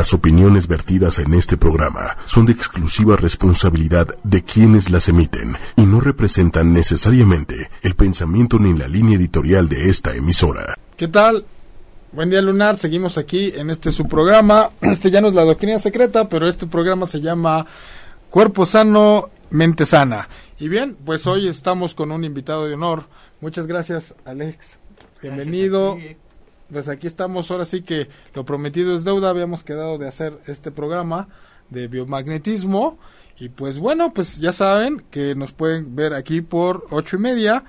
Las opiniones vertidas en este programa son de exclusiva responsabilidad de quienes las emiten y no representan necesariamente el pensamiento ni la línea editorial de esta emisora. ¿Qué tal? Buen día lunar, seguimos aquí en este su programa. Este ya no es la doctrina secreta, pero este programa se llama Cuerpo Sano, Mente Sana. Y bien, pues hoy estamos con un invitado de honor. Muchas gracias, Alex. Bienvenido. Pues aquí estamos, ahora sí que lo prometido es deuda, habíamos quedado de hacer este programa de biomagnetismo. Y pues bueno, pues ya saben que nos pueden ver aquí por ocho y media.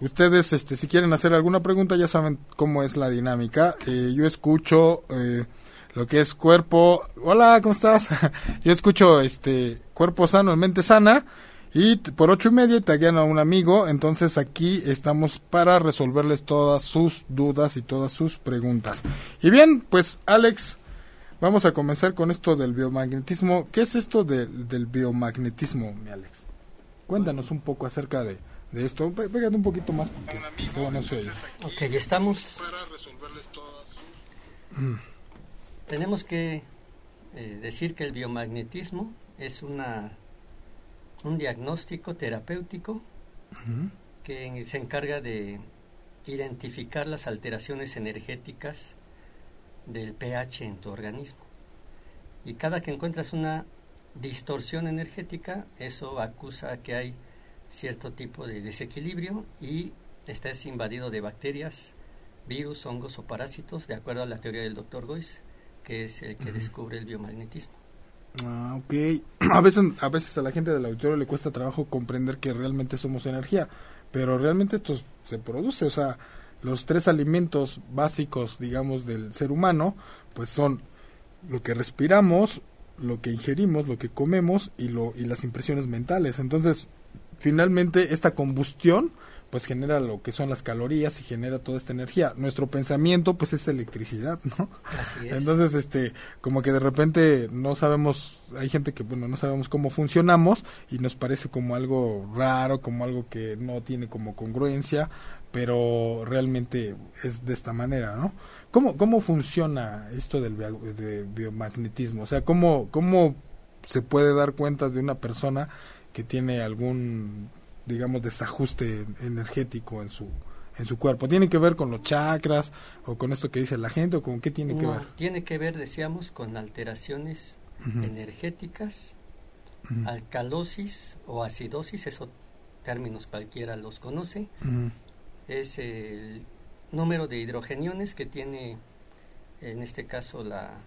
Ustedes, este, si quieren hacer alguna pregunta, ya saben cómo es la dinámica. Eh, yo escucho eh, lo que es cuerpo. Hola, ¿cómo estás? yo escucho este cuerpo sano en mente sana y por ocho y media taguean a un amigo, entonces aquí estamos para resolverles todas sus dudas y todas sus preguntas. Y bien, pues Alex, vamos a comenzar con esto del biomagnetismo. ¿Qué es esto del biomagnetismo, mi Alex? Cuéntanos un poco acerca de, de esto. Pégate un poquito más porque amigo, no se oye. Ok, estamos... Para resolverles todas sus... Mm. Tenemos que eh, decir que el biomagnetismo es una un diagnóstico terapéutico que se encarga de identificar las alteraciones energéticas del pH en tu organismo. Y cada que encuentras una distorsión energética, eso acusa que hay cierto tipo de desequilibrio y estás invadido de bacterias, virus, hongos o parásitos, de acuerdo a la teoría del doctor Goiz, que es el que descubre el biomagnetismo. Ah, ok. A veces, a veces a la gente del auditorio le cuesta trabajo comprender que realmente somos energía, pero realmente esto se produce, o sea, los tres alimentos básicos, digamos, del ser humano, pues son lo que respiramos, lo que ingerimos, lo que comemos y, lo, y las impresiones mentales. Entonces, finalmente, esta combustión pues genera lo que son las calorías y genera toda esta energía. Nuestro pensamiento pues es electricidad, ¿no? Así es. Entonces, este, como que de repente no sabemos, hay gente que bueno, no sabemos cómo funcionamos y nos parece como algo raro, como algo que no tiene como congruencia, pero realmente es de esta manera, ¿no? ¿Cómo, cómo funciona esto del biomagnetismo? O sea, ¿cómo, ¿cómo se puede dar cuenta de una persona que tiene algún digamos, desajuste energético en su, en su cuerpo. ¿Tiene que ver con los chakras o con esto que dice la gente o con qué tiene que ver? Tiene que ver, decíamos, con alteraciones energéticas, alcalosis o acidosis, esos términos cualquiera los conoce. Es el número de hidrogeniones que tiene, en este caso, la,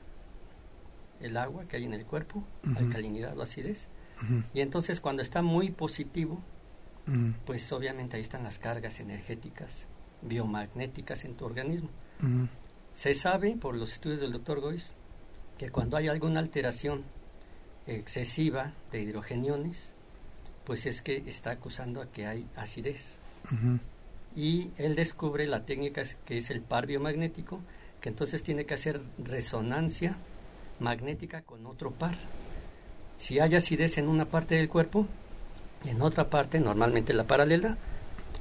el agua que hay en el cuerpo, alcalinidad o acidez. Y entonces cuando está muy positivo, Pues obviamente ahí están las cargas energéticas biomagnéticas en tu organismo. Se sabe por los estudios del doctor Gois que cuando hay alguna alteración excesiva de hidrogeniones, pues es que está acusando a que hay acidez. Y él descubre la técnica que es el par biomagnético, que entonces tiene que hacer resonancia magnética con otro par. Si hay acidez en una parte del cuerpo, en otra parte, normalmente la paralela,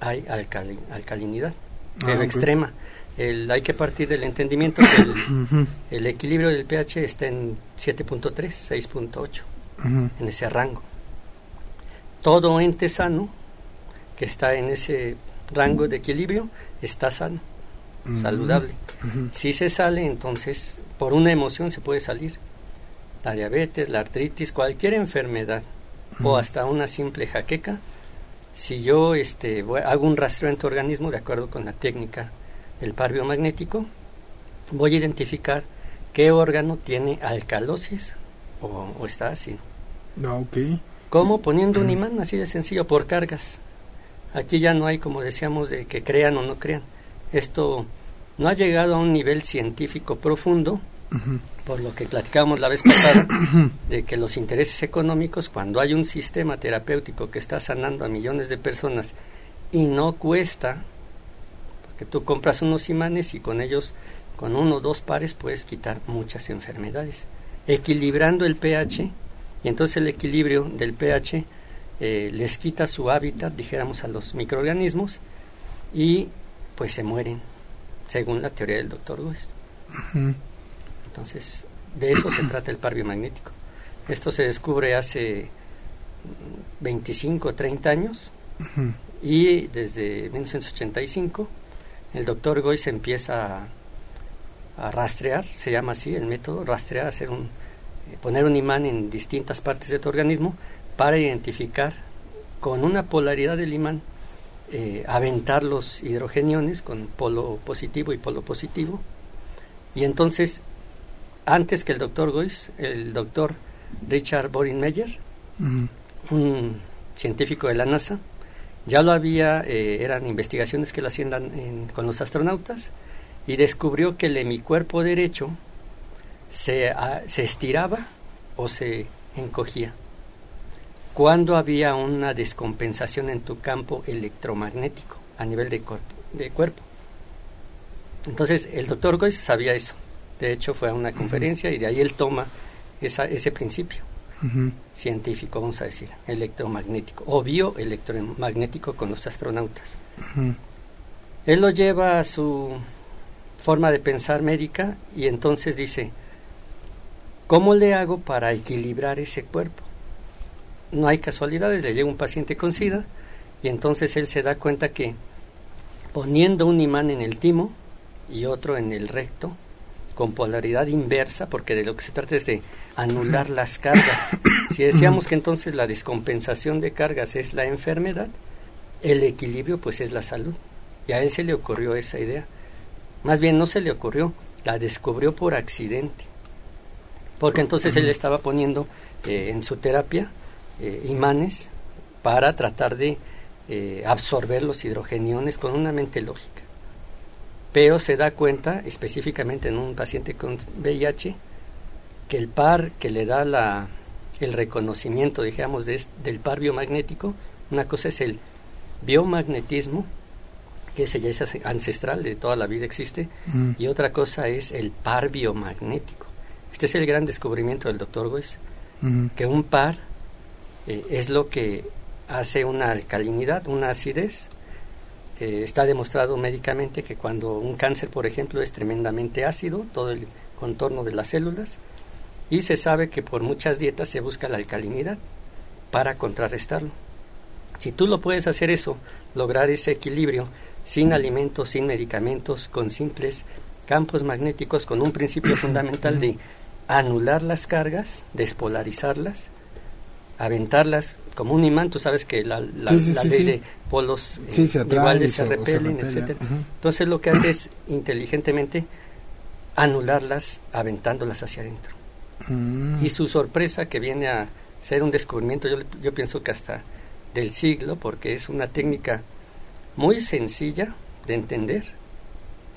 hay alcalinidad, ah, pero extrema. El, hay que partir del entendimiento que el, equilibrio del pH está en 7.3, 6.8, en ese rango. Todo ente sano que está en ese rango de equilibrio está sano, saludable. Si se sale, entonces por una emoción se puede salir. La diabetes, la artritis, cualquier enfermedad o hasta una simple jaqueca, si yo este, hago un rastreo en tu organismo de acuerdo con la técnica del par biomagnético, voy a identificar qué órgano tiene alcalosis o, está así. Ah, okay. ¿Cómo? Poniendo un imán, así de sencillo, por cargas. Aquí ya no hay, como decíamos, de que crean o no crean. Esto no ha llegado a un nivel científico profundo, por lo que platicábamos la vez pasada, de que los intereses económicos, cuando hay un sistema terapéutico que está sanando a millones de personas y no cuesta, porque tú compras unos imanes y con ellos, con uno o dos pares, puedes quitar muchas enfermedades, equilibrando el pH, y entonces el equilibrio del pH eh, les quita su hábitat, dijéramos, a los microorganismos, y pues se mueren, según la teoría del doctor West. Entonces, De eso se trata el par biomagnético. Esto se descubre hace 25 o 30 años y desde 1985 el doctor Goy se empieza a, rastrear, se llama así el método, rastrear, hacer un, eh, poner un imán en distintas partes de tu organismo para identificar con una polaridad del imán, eh, aventar los hidrogeniones con polo positivo y polo positivo. Y entonces, antes que el doctor Goyce, el doctor Richard Boringmeyer, un científico de la NASA, ya lo había, eh, eran investigaciones que lo hacían con los astronautas, y descubrió que el hemicuerpo derecho se, se estiraba o se encogía cuando había una descompensación en tu campo electromagnético a nivel de, de cuerpo. Entonces el doctor Goyce sabía eso. De hecho fue a una conferencia y de ahí él toma esa, ese principio científico, vamos a decir, electromagnético o bioelectromagnético con los astronautas. Él lo lleva a su forma de pensar médica y entonces dice, ¿cómo le hago para equilibrar ese cuerpo? no hay casualidades, le llega un paciente con SIDA y entonces él se da cuenta que poniendo un imán en el timo y otro en el recto, con polaridad inversa, porque de lo que se trata es de anular las cargas. Si decíamos que entonces la descompensación de cargas es la enfermedad, el equilibrio pues es la salud. Y a él se le ocurrió esa idea. Más bien no se le ocurrió, la descubrió por accidente. Porque entonces él estaba poniendo eh, en su terapia eh, imanes para tratar de eh, absorber los hidrogeniones con una mente lógica. Pero se da cuenta, específicamente en un paciente con VIH, que el par que le da la, el reconocimiento, digamos, del par biomagnético, una cosa es el biomagnetismo, que ese ya es ancestral, de toda la vida existe, mm. y otra cosa es el par biomagnético. Este es el gran descubrimiento del doctor Weiss, mm. que un par eh, es lo que hace una alcalinidad, una acidez. Eh, está demostrado médicamente que cuando un cáncer, por ejemplo, es tremendamente ácido, todo el contorno de las células, y se sabe que por muchas dietas se busca la alcalinidad para contrarrestarlo. Si tú lo puedes hacer eso, lograr ese equilibrio sin alimentos, sin medicamentos, con simples campos magnéticos, con un principio fundamental de anular las cargas, despolarizarlas, aventarlas como un imán, tú sabes que la, ley de polos eh, se iguales se repelen, etcétera. Entonces lo que hace es inteligentemente anularlas aventándolas hacia adentro. Mm. Y su sorpresa que viene a ser un descubrimiento, yo, yo pienso que hasta del siglo, porque es una técnica muy sencilla de entender,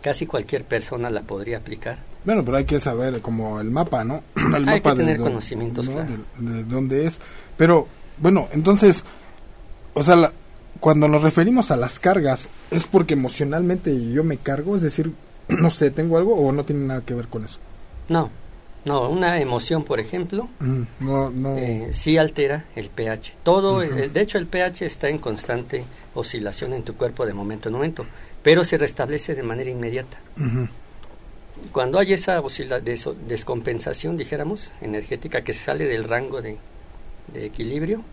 casi cualquier persona la podría aplicar bueno, pero hay que saber como el mapa, ¿no? El hay que tener conocimientos, de, dónde es. Pero, bueno, entonces, o sea, cuando nos referimos a las cargas, ¿es porque emocionalmente yo me cargo? Es decir, no sé, ¿tengo algo o no tiene nada que ver con eso? No, no, una emoción, por ejemplo, mm, no, no. Eh, sí altera el pH. Todo, de hecho, el pH está en constante oscilación en tu cuerpo de momento en momento, pero se restablece de manera inmediata cuando hay esa descompensación, dijéramos, energética que sale del rango de, equilibrio,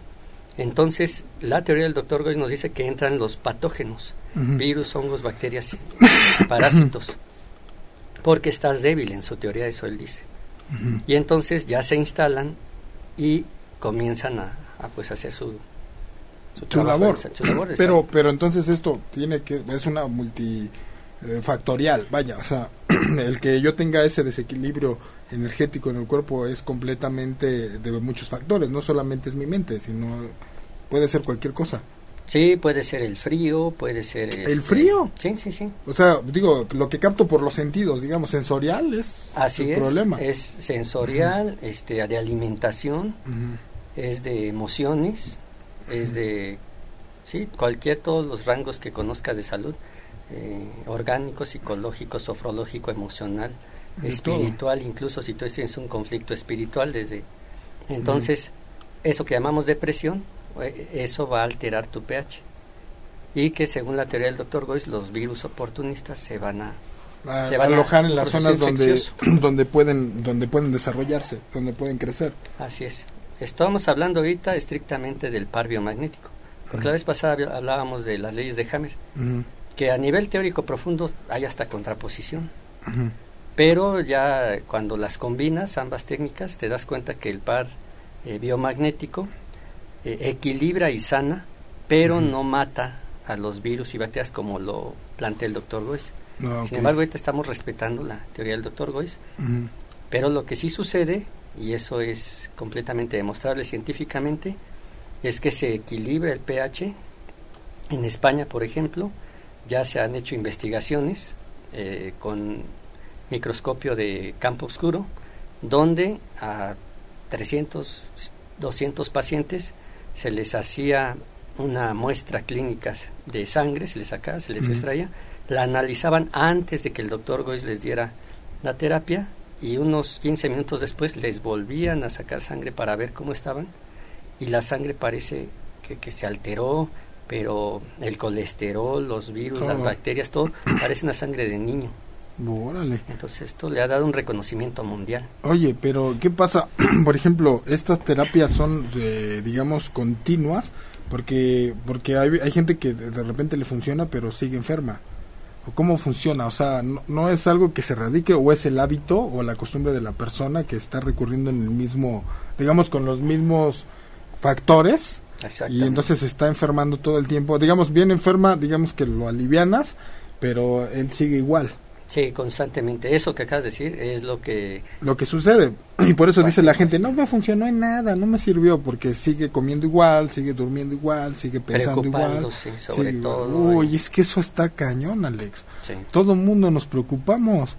entonces la teoría del doctor Goyes nos dice que entran los patógenos, virus, hongos, bacterias, parásitos, porque estás débil en su teoría, eso él dice. Y entonces ya se instalan y comienzan a, pues hacer su, su, labor. pero, pero entonces esto tiene que, es una multi eh, factorial, vaya, o sea, el que yo tenga ese desequilibrio energético en el cuerpo es completamente de muchos factores, no solamente es mi mente, sino puede ser cualquier cosa. Sí, puede ser el frío, puede ser... ¿El este, frío? Sí, sí, sí. O sea, digo, lo que capto por los sentidos, digamos, sensorial es Así el problema. es sensorial, este, de alimentación, es de emociones, es de... Sí, cualquier, todos los rangos que conozcas de salud eh, orgánico, psicológico, sofrológico, emocional, espiritual, incluso si tú tienes un conflicto espiritual desde... Entonces, eso que llamamos depresión, eh, eso va a alterar tu pH. Y que según la teoría del doctor Goyce, los virus oportunistas se van a a- Te van a- alojar en las zonas donde donde pueden donde pueden desarrollarse, donde pueden crecer. Así es. Estamos hablando ahorita estrictamente del par biomagnético. Porque la vez pasada habl- hablábamos de las leyes de Hammer, que a nivel teórico profundo hay hasta contraposición. Pero ya cuando las combinas, ambas técnicas, te das cuenta que el par eh, biomagnético eh, equilibra y sana, pero no mata a los virus y bacterias como lo plantea el doctor Goiz. No, ok. Sin embargo, ahorita estamos respetando la teoría del doctor Goiz, pero lo que sí sucede, y eso es completamente demostrable científicamente, es que se equilibra el pH. En España, por ejemplo, ya se han hecho investigaciones eh, con microscopio de campo oscuro, donde a 300, 200 pacientes se les hacía una muestra clínica de sangre, se les sacaba, se les extraía, la analizaban antes de que el doctor Goiz les diera la terapia y unos 15 minutos después les volvían a sacar sangre para ver cómo estaban y la sangre parece que, que se alteró, pero el colesterol, los virus, las Todo. bacterias, todo parece una sangre de niño. Órale. Entonces esto le ha dado un reconocimiento mundial. Oye, pero ¿qué pasa? Por ejemplo, estas terapias son, eh, digamos, continuas, porque porque hay, hay gente que de repente le funciona, pero sigue enferma. ¿O ¿Cómo funciona? O sea, no, no es algo que se radique o es el hábito o la costumbre de la persona que está recurriendo en el mismo, digamos, con los mismos factores y entonces se está enfermando todo el tiempo. Digamos, bien enferma, digamos que lo alivianas, pero él sigue igual. Sí, constantemente. Eso que acabas de decir es lo que... lo que sucede. Y por eso dice la gente, no me funcionó en nada, no me sirvió, porque sigue comiendo igual, sigue durmiendo igual, sigue pensando igual. Sobre sigue todo. Uy, es que eso está cañón, Alex. Sí. Todo mundo nos preocupamos.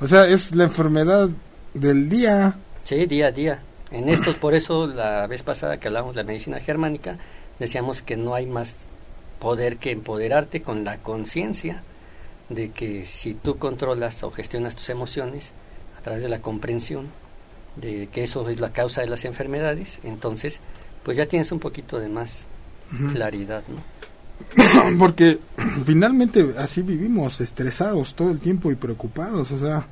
O sea, es la enfermedad del día. Sí, día a día. En estos, por eso la vez pasada que hablamos de la medicina germánica, decíamos que no hay más poder que empoderarte con la conciencia de que si tú controlas o gestionas tus emociones a través de la comprensión de que eso es la causa de las enfermedades, entonces pues ya tienes un poquito de más claridad, ¿no? Porque finalmente así vivimos, estresados todo el tiempo y preocupados, o sea,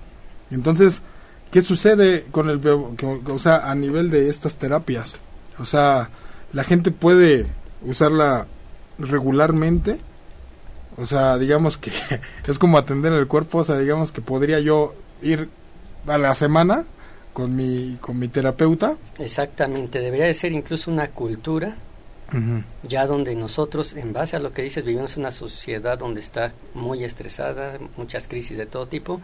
entonces, ¿qué sucede con el, o sea, a nivel de estas terapias? O sea, la gente puede usarla regularmente, o sea, digamos que es como atender el cuerpo, o sea, digamos que podría yo ir a la semana con mi, con mi terapeuta. Exactamente, debería de ser incluso una cultura ya donde nosotros, en base a lo que dices, vivimos una sociedad donde está muy estresada, muchas crisis de todo tipo,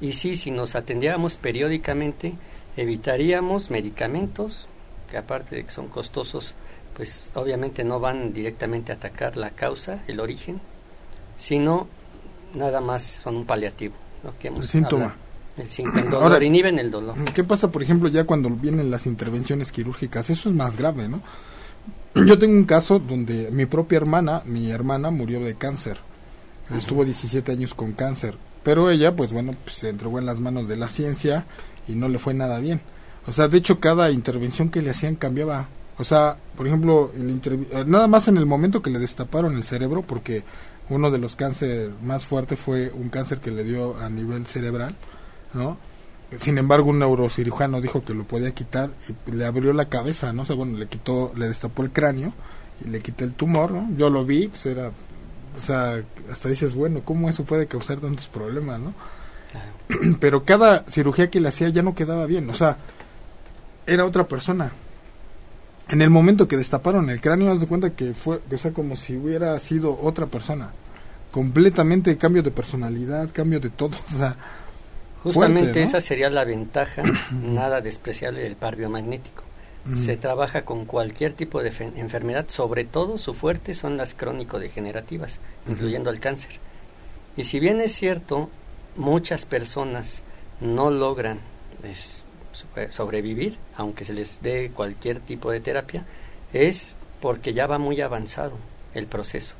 y sí, si nos atendiéramos periódicamente, evitaríamos medicamentos, que aparte de que son costosos, pues obviamente no van directamente a atacar la causa, el origen, sino nada más son un paliativo. Lo que hemos El síntoma. hablado. El síntoma, el dolor, Ahora- inhiben el dolor. ¿Qué pasa, por ejemplo, ya cuando vienen las intervenciones quirúrgicas? Eso es más grave, ¿no? Yo tengo un caso donde mi propia hermana, mi hermana murió de cáncer. Estuvo 17 años con cáncer. Pero ella, pues bueno, pues, se entregó en las manos de la ciencia y no le fue nada bien. O sea, de hecho, cada intervención que le hacían cambiaba. O sea, por ejemplo, el eh, nada más en el momento que le destaparon el cerebro, porque uno de los cánceres más fuertes fue un cáncer que le dio a nivel cerebral, ¿no? Sin embargo, un neurocirujano dijo que lo podía quitar y le abrió la cabeza, ¿no? O sea, bueno, le quitó, le destapó el cráneo y le quité el tumor, ¿no? Yo lo vi, pues era, o sea, hasta dices, bueno, ¿cómo eso puede causar tantos problemas, no? Claro. Pero cada cirugía que le hacía ya no quedaba bien, o sea, era otra persona. En el momento que destaparon el cráneo, haz de cuenta que fue, o sea, como si hubiera sido otra persona. Completamente cambio de personalidad, cambio de todo, o sea, Justamente Fuerte, ¿no? esa sería la ventaja nada despreciable del par biomagnético. mm, Se trabaja con cualquier tipo de fe- enfermedad, sobre todo su fuerte son las crónico-degenerativas, incluyendo el cáncer. Y si bien es cierto, muchas personas no logran pues, so- sobrevivir, aunque se les dé cualquier tipo de terapia, es porque ya va muy avanzado el proceso.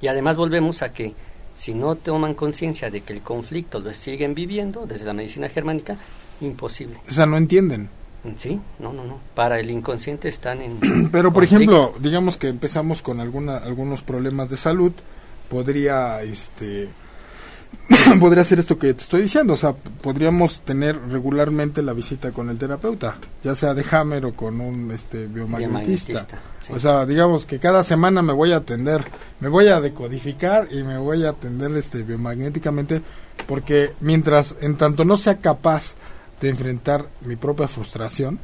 Y además volvemos a que si no toman conciencia de que el conflicto lo siguen viviendo desde la medicina germánica, imposible. o sea, no entienden. Sí, no, no, no. Para el inconsciente están en... Pero por conflicto. ejemplo, digamos que empezamos con alguna, algunos problemas de salud, podría este podría ser esto que te estoy diciendo, o sea, podríamos tener regularmente la visita con el terapeuta, ya sea de Hammer o con un este biomagnetista. Biomagnetista, sí. O sea, digamos que cada semana me voy a atender, me voy a decodificar y me voy a atender este biomagnéticamente porque mientras en tanto no sea capaz de enfrentar mi propia frustración,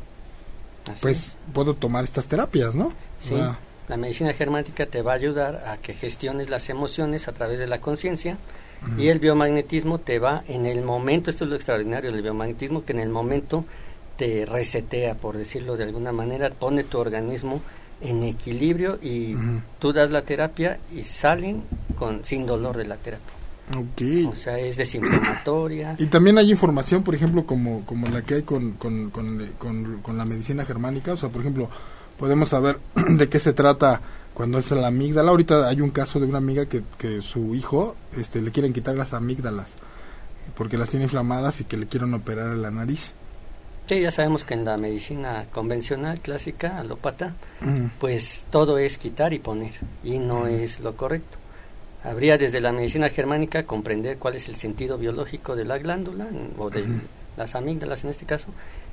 Así pues es. puedo tomar estas terapias, ¿no? O Sí, sea, la medicina germánica te va a ayudar a que gestiones las emociones a través de la conciencia y el biomagnetismo te va en el momento, esto es lo extraordinario del biomagnetismo, que en el momento te resetea, por decirlo de alguna manera, pone tu organismo en equilibrio y Ujú. tú das la terapia y salen con sin dolor de la terapia. ok. O sea, es desinflamatoria. Y también hay información, por ejemplo, como, como la que hay con, con, con- con la medicina germánica. O sea, por ejemplo, podemos saber de qué se trata cuando es la amígdala. Ahorita hay un caso de una amiga que, que su hijo este, le quieren quitar las amígdalas porque las tiene inflamadas y que le quieren operar la nariz. Sí, ya sabemos que en la medicina convencional, clásica, alópata, pues todo es quitar y poner y no es lo correcto. Habría desde la medicina germánica comprender cuál es el sentido biológico de la glándula o de las amígdalas en este caso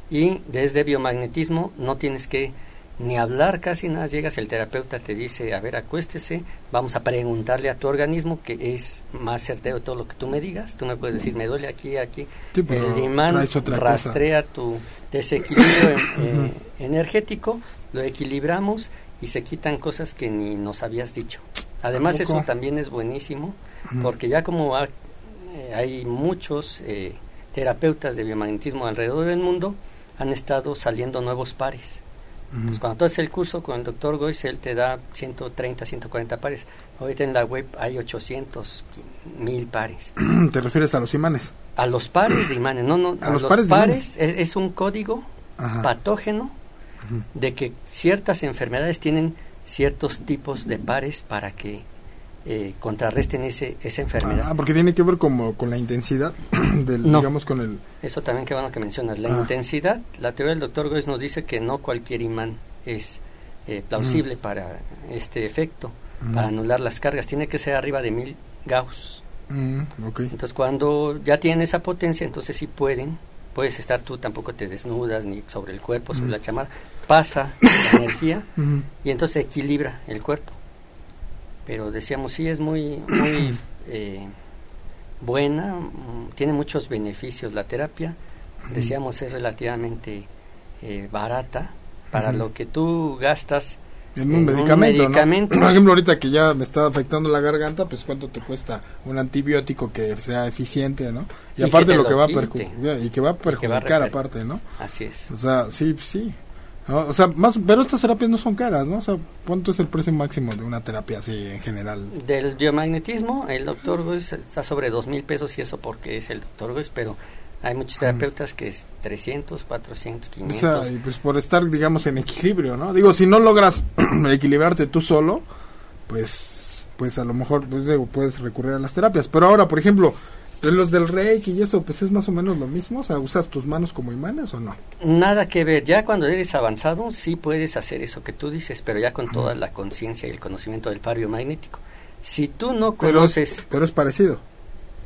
y desde biomagnetismo no tienes que ni hablar casi nada, llegas el terapeuta te dice, a ver, acuéstese, vamos a preguntarle a tu organismo que es más certero todo lo que tú me digas, tú me puedes decir, me duele aquí, aquí, Sí, el imán cosa. rastrea tu desequilibrio en- eh, energético, lo equilibramos y se quitan cosas que ni nos habías dicho. Además eso también es buenísimo porque ya como ha- eh, hay muchos eh, terapeutas de biomagnetismo alrededor del mundo, han estado saliendo nuevos pares. Pues cuando tú haces el curso con el doctor Goiz, él te da 130, 140 pares. Ahorita en la web hay 800, mil pares. ¿Te refieres a los imanes? A los pares de imanes, no, no, A los pares pares, es, es un código Ajá. patógeno de que ciertas enfermedades tienen ciertos tipos de pares para que eh, contrarresten ese, esa enfermedad. Ah, porque tiene que ver como con la intensidad del, No. digamos, con el... Eso también qué bueno que mencionas. La Ah. intensidad, la teoría del doctor Goiz nos dice que no cualquier imán es eh, plausible para este efecto, Mm. para anular las cargas. Tiene que ser arriba de mil Gauss. Mm, ok. Entonces cuando ya tienen esa potencia, entonces sí pueden, puedes estar tú, tampoco te desnudas ni sobre el cuerpo, sobre Mm. la chamarra, pasa la energía y entonces equilibra el cuerpo. Pero decíamos, sí, es muy, muy eh, buena, tiene muchos beneficios la terapia, decíamos, es relativamente eh, barata para lo que tú gastas. En un En un medicamento, ¿no? Por ejemplo, ahorita que ya me está afectando la garganta, pues cuánto te cuesta un antibiótico que sea eficiente, ¿no? Y, aparte te lo lo que va a y que va a perjudicar aparte, ¿no? Así es. O sea, sí, sí. ¿No? O sea, más, pero estas terapias no son caras, ¿no? O sea, ¿cuánto es el precio máximo de una terapia así en general? Del biomagnetismo, el doctor Goiz está sobre dos mil pesos y eso porque es el doctor Goiz, pero hay muchos terapeutas que es 300, 400, O 500. sea, y pues por estar, digamos, en equilibrio, ¿no? Digo, si no logras equilibrarte tú solo, pues, pues a lo mejor pues, digo, puedes recurrir a las terapias. Pero ahora, por ejemplo, los del Reiki y eso, pues es más o menos lo mismo. O sea, ¿usas tus manos como imanes o no? Nada que ver, ya cuando eres avanzado sí puedes hacer eso que tú dices, pero ya con toda la conciencia y el conocimiento del par biomagnético. Si tú no conoces es, pero es parecido.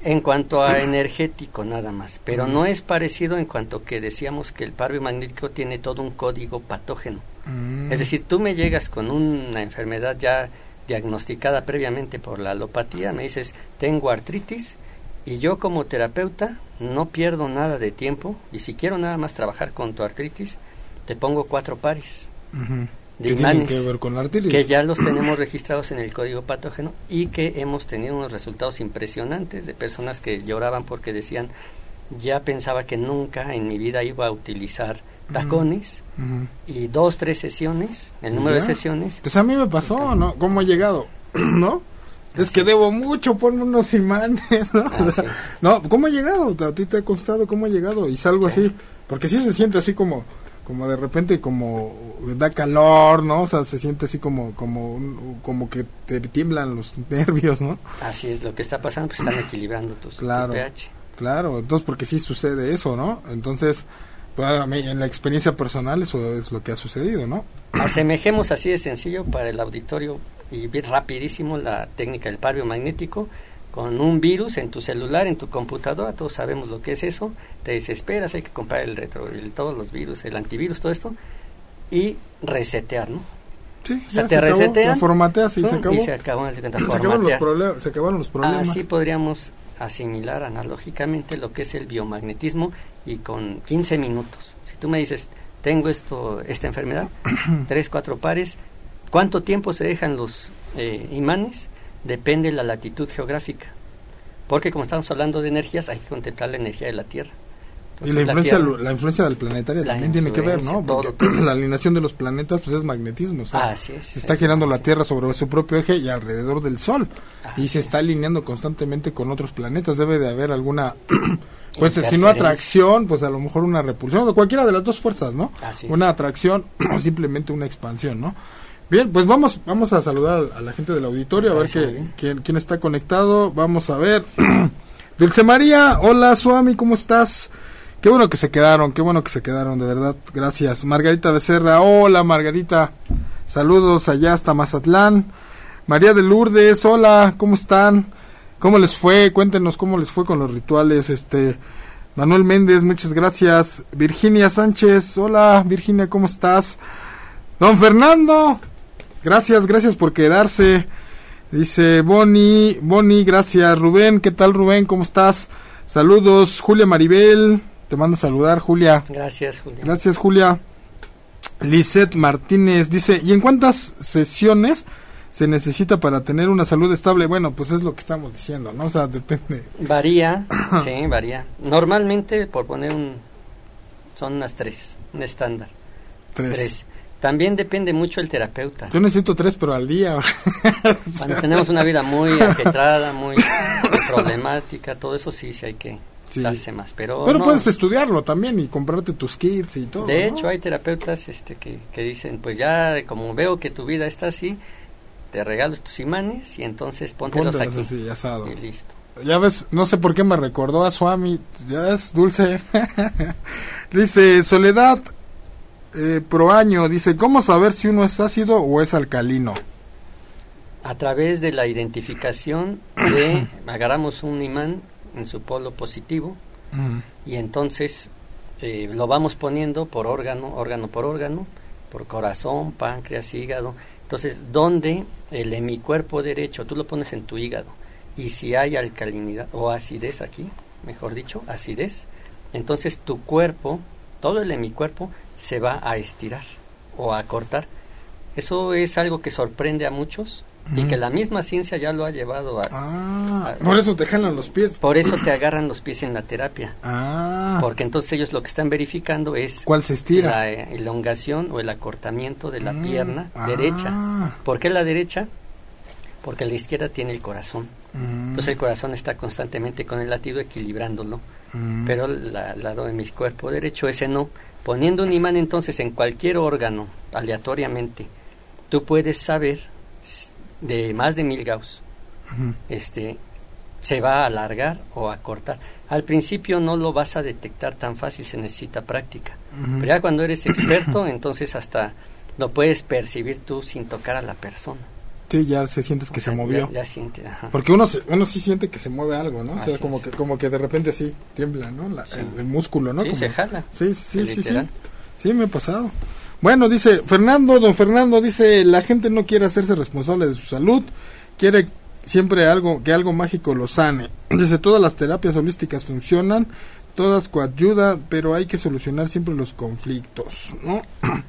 en cuanto a energético nada más, pero no es parecido en cuanto que decíamos que el par biomagnético tiene todo un código patógeno. Mm. Es decir, tú me llegas con una enfermedad ya diagnosticada previamente por la alopatía, me dices, tengo artritis, y yo como terapeuta no pierdo nada de tiempo, y si quiero nada más trabajar con tu artritis, te pongo cuatro pares de que tienen que ver con la artritis. que ya los tenemos registrados en el código patógeno y que hemos tenido unos resultados impresionantes de personas que lloraban porque decían, ya pensaba que nunca en mi vida iba a utilizar tacones y dos, tres sesiones, el número Ya. de sesiones, Pues a mí me pasó, ¿no? ¿Cómo he llegado? ¿No? Es que debo mucho, ponme unos imanes, ¿no? ¿cómo he llegado? ¿A ti te ha costado cómo he llegado? Y salgo Sí. así, porque sí se siente así como, como de repente como da calor, ¿no? O sea, se siente así como, como, como que te tiemblan los nervios, ¿no? así es lo que está pasando, pues están equilibrando tus, tu pH. Claro, entonces porque sí sucede eso, ¿no? Entonces, para mí, en la experiencia personal eso es lo que ha sucedido, ¿no? Asemejemos así de sencillo para el auditorio y rapidísimo la técnica del par biomagnético. con un virus en tu celular, en tu computadora, todos sabemos lo que es eso, te desesperas, hay que comprar el retro, todos los virus, el antivirus, todo esto, y resetear, ¿no? Sí, o sea, te resetean, formateas y se acabó. Y se acabó se, acabaron los problemas, se acabaron los problemas. Así podríamos asimilar analógicamente lo que es el biomagnetismo y con 15 minutos. Si tú me dices, tengo esto, esta enfermedad, tres, cuatro pares, ¿cuánto tiempo se dejan los eh, imanes? Depende de la latitud geográfica. Porque como estamos hablando de energías, hay que contemplar la energía de la Tierra. y la influencia, la, influencia del planetario también tiene que ver, ¿no? Porque la alineación de los planetas pues es magnetismo. es, está girando la Tierra sobre su propio eje y alrededor del Sol. y se está alineando constantemente con otros planetas. Debe de haber alguna pues si no atracción, pues a lo mejor una repulsión, o cualquiera de las dos fuerzas, ¿no? una atracción o simplemente una expansión, ¿no? Bien, pues vamos vamos a saludar a, la gente del auditorio, a ver qué, quién, está conectado. Vamos a ver. Dulce María, hola Suami, ¿cómo estás? Qué bueno que se quedaron, qué bueno que se quedaron, de verdad. Gracias. Margarita Becerra, hola Margarita. Saludos allá hasta Mazatlán. María de Lourdes, hola, ¿cómo están? ¿Cómo les fue? Cuéntenos cómo les fue con los rituales. Este Manuel Méndez, muchas gracias. Virginia Sánchez, hola Virginia, ¿cómo estás? Don Fernando, gracias, gracias por quedarse. Dice Boni, Boni, gracias. Rubén, ¿qué tal Rubén? ¿Cómo estás? Saludos. Julia Maribel, te manda a saludar, Julia. Gracias, Julia. Gracias, Julia. Lisette Martínez dice, ¿y en cuántas sesiones se necesita para tener una salud estable? Bueno, pues es lo que estamos diciendo, ¿no? O sea, depende. Varía, sí, varía. Normalmente, por poner un... son unas tres, un estándar. Tres. También depende mucho el terapeuta. Yo necesito tres, pero al día. Cuando tenemos una vida muy agitada, muy problemática, todo eso sí, sí hay que darse más. Pero, pero puedes estudiarlo también y comprarte tus kits y todo. De hecho, hay terapeutas este, que, que dicen, pues ya como veo que tu vida está así, te regalo estos imanes y entonces póntelos, aquí. Así, asado. Y listo. Ya ves, no sé por qué me recordó a Suami, ya es dulce. dice, Soledad eh, pro año, dice, ¿cómo saber si uno es ácido o es alcalino? A través de la identificación de, agarramos un imán en su polo positivo y entonces eh, lo vamos poniendo por órgano, órgano por órgano, por corazón, páncreas, hígado, entonces, ¿dónde el hemicuerpo derecho, tú lo pones en tu hígado, y si hay alcalinidad o acidez aquí, mejor dicho, acidez, entonces tu cuerpo, todo el hemicuerpo, se va a estirar o a cortar. Eso es algo que sorprende a muchos y que la misma ciencia ya lo ha llevado a, ah, por eso te jalan los pies por eso te agarran los pies en la terapia ah. porque entonces ellos lo que están verificando es cuál se estira la elongación o el acortamiento de la mm, pierna ah. derecha ¿por qué la derecha? porque la izquierda tiene el corazón mm. entonces el corazón está constantemente con el latido equilibrándolo mm. pero el lado de mi cuerpo derecho ese no poniendo un imán entonces en cualquier órgano aleatoriamente tú puedes saber de más de mil Gauss, este, se va a alargar o a cortar. Al principio no lo vas a detectar tan fácil, se necesita práctica. Pero ya cuando eres experto, entonces hasta lo puedes percibir tú sin tocar a la persona. Sí, ya se sientes que se movió. Ya, siente, Porque uno uno sí siente que se mueve algo, ¿no? o sea, como que como que de repente sí tiembla, ¿no? el, músculo, ¿no? Sí, se jala. Sí, sí, sí, sí. Sí, me ha pasado. Bueno, dice Fernando, don Fernando dice, la gente no quiere hacerse responsable de su salud, quiere siempre algo que algo mágico lo sane. Dice, todas las terapias holísticas funcionan, todas coayuda, pero hay que solucionar siempre los conflictos, ¿no?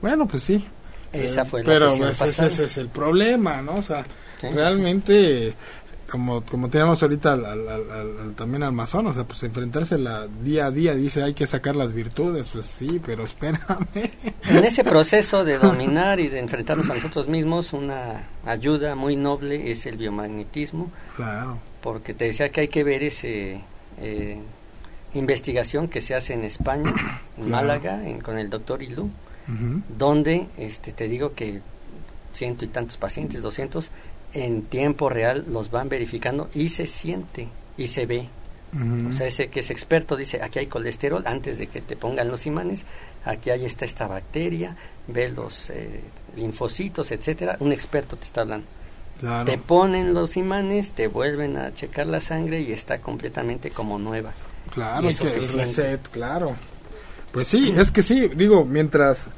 bueno, pues sí. Esa fue la Pero pues, ese, es el problema, ¿no? O sea, realmente como, como tenemos ahorita al, también al masón, o sea, pues enfrentarse la día a día, dice hay que sacar las virtudes, pues sí, pero espérame. En ese proceso de dominar y de enfrentarnos a nosotros mismos, una ayuda muy noble es el biomagnetismo. Claro. Porque te decía que hay que ver ese eh, investigación que se hace en España, en Málaga, con el doctor Ilú, donde este, te digo que ciento y tantos pacientes, doscientos, en tiempo real los van verificando y se siente y se ve. O sea, ese que es experto dice, aquí hay colesterol antes de que te pongan los imanes, aquí hay está esta bacteria, ve los eh, linfocitos, etcétera. Un experto te está hablando. Te ponen los imanes, te vuelven a checar la sangre y está completamente como nueva. Claro, es que el reset, claro. Pues sí, es que sí, digo, mientras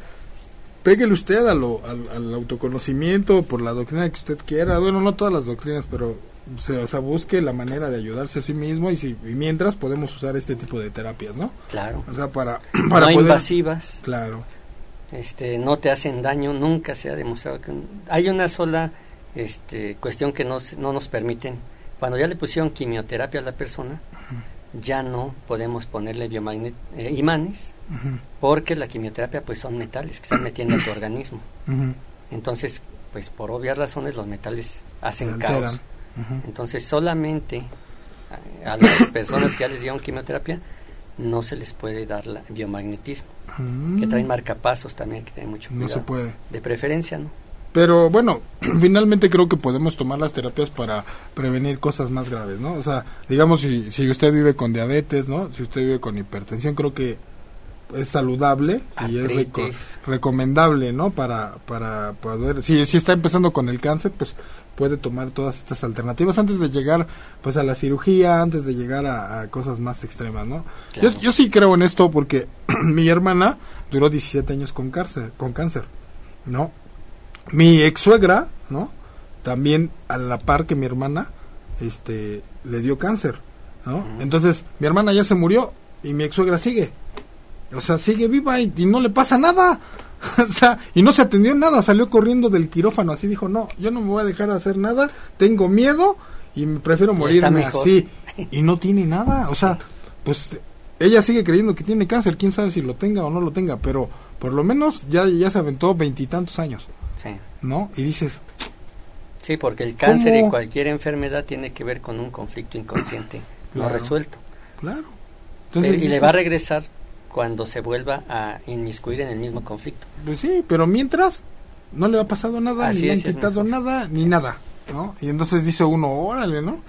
péguele usted a lo, al, autoconocimiento por la doctrina que usted quiera, bueno, no todas las doctrinas, pero se, o sea, busque la manera de ayudarse a sí mismo y, si, mientras podemos usar este tipo de terapias, ¿no? Claro. O sea, para, para no invasivas. Claro. Este, no te hacen daño, nunca se ha demostrado que hay una sola este, cuestión que no nos permiten. Cuando ya le pusieron quimioterapia a la persona, ya no podemos ponerle biomagnet eh, imanes, porque la quimioterapia pues son metales que están metiendo en tu organismo. Entonces, pues por obvias razones los metales hacen caos. Entonces solamente a, las personas que ya les dieron quimioterapia no se les puede dar la biomagnetismo, que traen marcapasos también, que tienen mucho cuidado. No se puede. De preferencia, ¿no? Pero bueno, finalmente creo que podemos tomar las terapias para prevenir cosas más graves, ¿no? O sea, digamos, si, si usted vive con diabetes, ¿no? Si usted vive con hipertensión, creo que es saludable y es recomendable, ¿no? Para, para poder, si, si está empezando con el cáncer, pues puede tomar todas estas alternativas antes de llegar pues a la cirugía, antes de llegar a, cosas más extremas, ¿no? Yo, yo sí creo en esto porque mi hermana duró 17 años con cáncer, con cáncer, ¿no? Mi ex suegra, ¿no? También a la par que mi hermana, este, le dio cáncer, ¿no? Entonces, mi hermana ya se murió y mi ex suegra sigue. O sea, sigue viva y, no le pasa nada. o sea, y no se atendió nada, salió corriendo del quirófano, así dijo, no, yo no me voy a dejar hacer nada, tengo miedo y prefiero morirme así. Y no tiene nada, o sea, pues ella sigue creyendo que tiene cáncer, quién sabe si lo tenga o no lo tenga, pero por lo menos ya, ya se aventó veintitantos años. ¿No? Y dices... Sí, porque el cáncer y cualquier enfermedad tiene que ver con un conflicto inconsciente no resuelto. Claro. y le va a regresar cuando se vuelva a inmiscuir en el mismo conflicto. Pues sí, pero mientras no le ha pasado nada, ni le han quitado nada, ni nada, ¿no? Y entonces dice uno, órale, ¿no?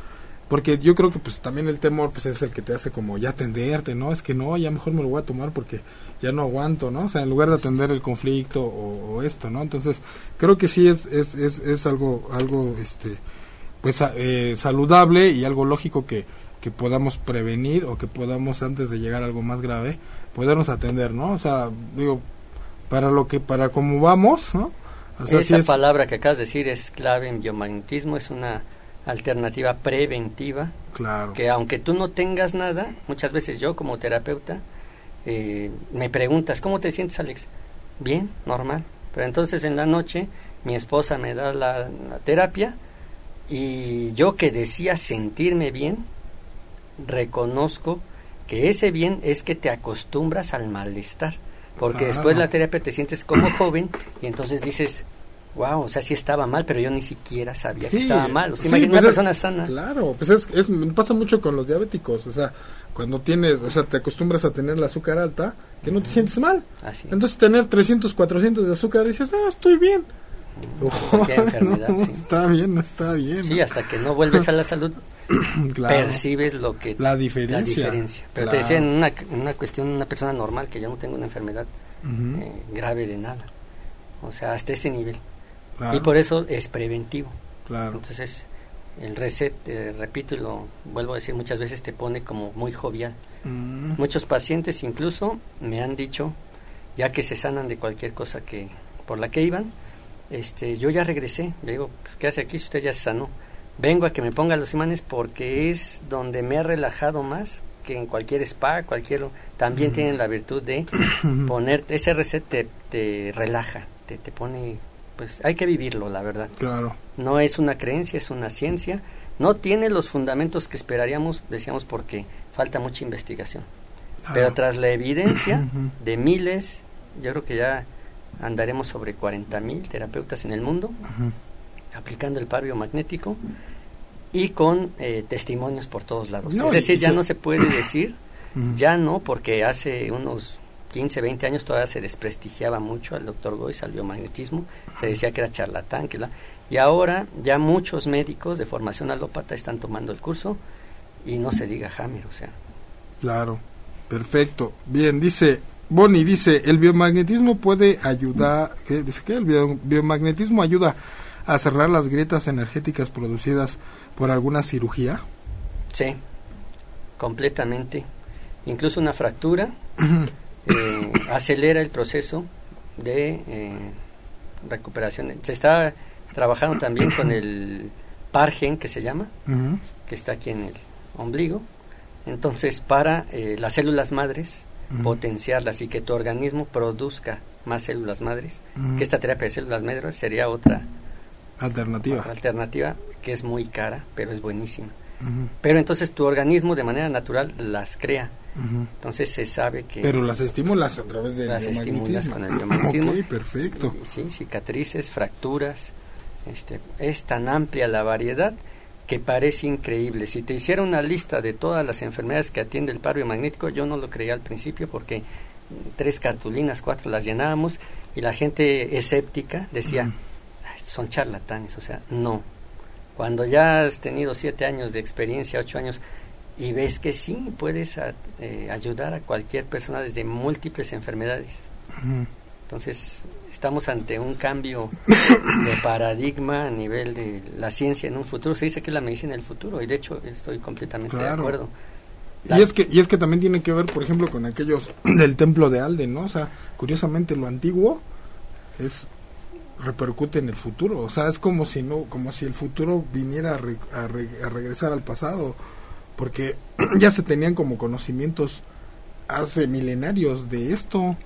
Porque yo creo que pues también el temor pues es el que te hace como ya atenderte, ¿no? Es que no, ya mejor me lo voy a tomar porque ya no aguanto, ¿no? O sea, en lugar de atender el conflicto o, esto, ¿no? Entonces, creo que sí es, es, es, es algo, algo, este, pues eh, saludable y algo lógico que, que podamos prevenir o que podamos antes de llegar a algo más grave, podernos atender, ¿no? O sea, digo, para lo que, para cómo vamos, ¿no? Esa palabra que acabas de decir es clave en biomagnetismo, es una alternativa preventiva. Claro. Que aunque tú no tengas nada, muchas veces yo como terapeuta eh, me preguntas, ¿cómo te sientes Alex? Bien, normal. Pero entonces en la noche mi esposa me da la, terapia y yo que decía sentirme bien, reconozco que ese bien es que te acostumbras al malestar. Porque después la terapia te sientes como joven y entonces dices, wow, o sea, sí estaba mal, pero yo ni siquiera sabía que estaba mal. O sea, imagínate pues una persona sana. Claro, pues es, es, pasa mucho con los diabéticos, o sea, cuando tienes, o sea, te acostumbras a tener la azúcar alta, que no te sientes mal. Así Entonces tener 300, 400 de azúcar, dices, no, estoy bien. enfermedad, Está bien, no está bien. Sí, hasta que no vuelves a la salud, percibes lo que... La diferencia. Pero te decía en una, una cuestión, una persona normal, que yo no tengo una enfermedad eh, grave de nada. O sea, hasta ese nivel. Y por eso es preventivo. Claro. Entonces, el reset, repito y lo vuelvo a decir muchas veces, te pone como muy jovial. Mm. Muchos pacientes incluso me han dicho, ya que se sanan de cualquier cosa que por la que iban, este, yo ya regresé. Le digo, pues, ¿qué hace aquí si usted ya se sanó? Vengo a que me ponga los imanes porque es donde me he relajado más que en cualquier spa, cualquier... También tienen la virtud de ponerte, ese reset te, te relaja, te, te pone pues hay que vivirlo, la verdad. Claro. No es una creencia, es una ciencia. No tiene los fundamentos que esperaríamos, decíamos, porque falta mucha investigación. Pero tras la evidencia de miles, yo creo que ya andaremos sobre 40 mil terapeutas en el mundo, aplicando el par biomagnético y con eh, testimonios por todos lados. es decir, ya no se puede decir, ya no, porque hace unos 15, 20 años todavía se desprestigiaba mucho al doctor Goiz, al biomagnetismo, se decía que era charlatán, que la, y ahora ya muchos médicos de formación alópata están tomando el curso y no se diga Hammer, o sea. Claro, perfecto. Bien, dice Bonnie, dice, el biomagnetismo puede ayudar, ¿qué? dice que el biomagnetismo ayuda a cerrar las grietas energéticas producidas por alguna cirugía? Sí, completamente. Incluso una fractura eh, acelera el proceso de eh, recuperación. Se está trabajando también con el Pargen, que se llama, que está aquí en el ombligo. Entonces, para eh, las células madres, potenciarlas y que tu organismo produzca más células madres, que esta terapia de células madres sería otra alternativa. alternativa que es muy cara, pero es buenísima. Pero entonces tu organismo de manera natural las crea. Entonces se sabe que... Pero las estimulas a través de las estimulas con el biomagnetismo. ok, perfecto. Sí, cicatrices, fracturas. Este, es tan amplia la variedad que parece increíble. Si te hiciera una lista de todas las enfermedades que atiende el paro biomagnético, yo no lo creía al principio porque tres cartulinas, cuatro las llenábamos y la gente escéptica decía, son charlatanes, o sea, no. Cuando ya has tenido siete años de experiencia, ocho años, y ves que sí, puedes eh, ayudar a cualquier persona desde múltiples enfermedades. Entonces, estamos ante un cambio de paradigma a nivel de la ciencia en un futuro. Se dice que es la medicina del futuro, y de hecho estoy completamente de acuerdo. Y es que y es que también tiene que ver, por ejemplo, con aquellos del templo de Alden, ¿no? O sea, curiosamente lo antiguo es repercute en el futuro, o sea, es como si no como si el futuro viniera a, a, regresar al pasado, porque ya se tenían como conocimientos hace milenarios de esto,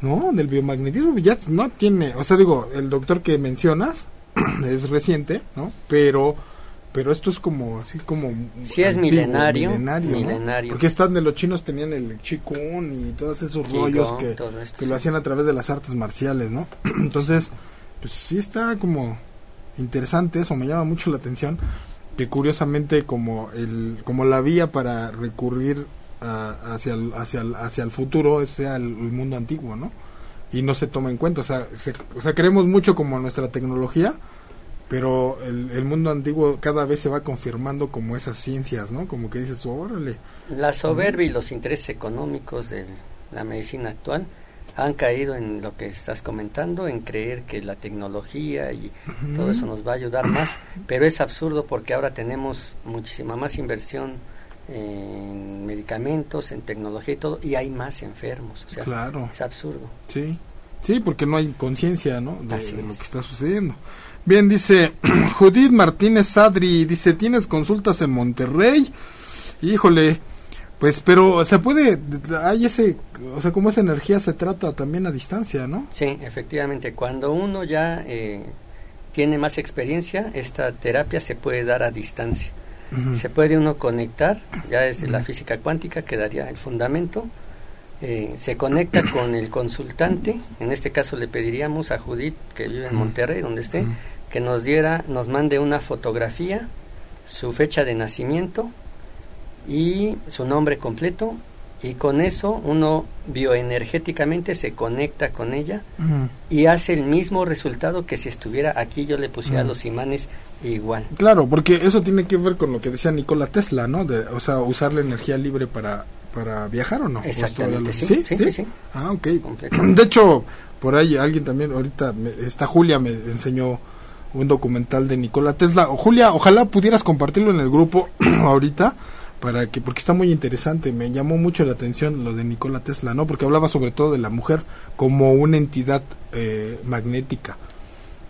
¿no? Del biomagnetismo ya no tiene, o sea, digo, el doctor que mencionas es reciente, ¿no? Pero pero esto es como así como sí es milenario milenario, porque están de los chinos tenían el chikun y todos esos rollos que, que lo hacían a través de las artes marciales no entonces pues sí está como interesante eso me llama mucho la atención que curiosamente como el como la vía para recurrir hacia el, hacia el, hacia el futuro sea el, mundo antiguo no y no se toma en cuenta o sea o sea creemos mucho como nuestra tecnología pero el, mundo antiguo cada vez se va confirmando como esas ciencias, ¿no? Como que dices, órale. La soberbia y los intereses económicos de la medicina actual han caído en lo que estás comentando, en creer que la tecnología y todo eso nos va a ayudar más, pero es absurdo porque ahora tenemos muchísima más inversión en medicamentos, en tecnología y todo, y hay más enfermos, o sea, claro. es absurdo. Sí, sí, porque no hay conciencia, ¿no? de lo que está sucediendo. Bien, dice Judith Martínez Sadri, dice, ¿tienes consultas en Monterrey? Híjole, pues, pero se puede, hay ese, o sea, como esa energía se trata también a distancia, ¿no? Sí, efectivamente, cuando uno ya eh, tiene más experiencia, esta terapia se puede dar a distancia. Se puede uno conectar, ya desde la física cuántica quedaría el fundamento, eh, se conecta con el consultante, en este caso le pediríamos a Judith, que vive en Monterrey, donde esté, que nos diera, nos mande una fotografía, su fecha de nacimiento y su nombre completo y con eso uno bioenergéticamente se conecta con ella y hace el mismo resultado que si estuviera aquí yo le pusiera los imanes igual. Claro, porque eso tiene que ver con lo que decía Nikola Tesla, ¿no? De, o sea, usar la energía libre para para viajar o no. Exactamente, sí, sí, sí, Ah, ok. De hecho, por ahí alguien también, ahorita, está Julia me enseñó un documental de Nikola Tesla. Julia, ojalá pudieras compartirlo en el grupo ahorita para que porque está muy interesante, me llamó mucho la atención lo de Nikola Tesla, ¿no? Porque hablaba sobre todo de la mujer como una entidad eh, magnética.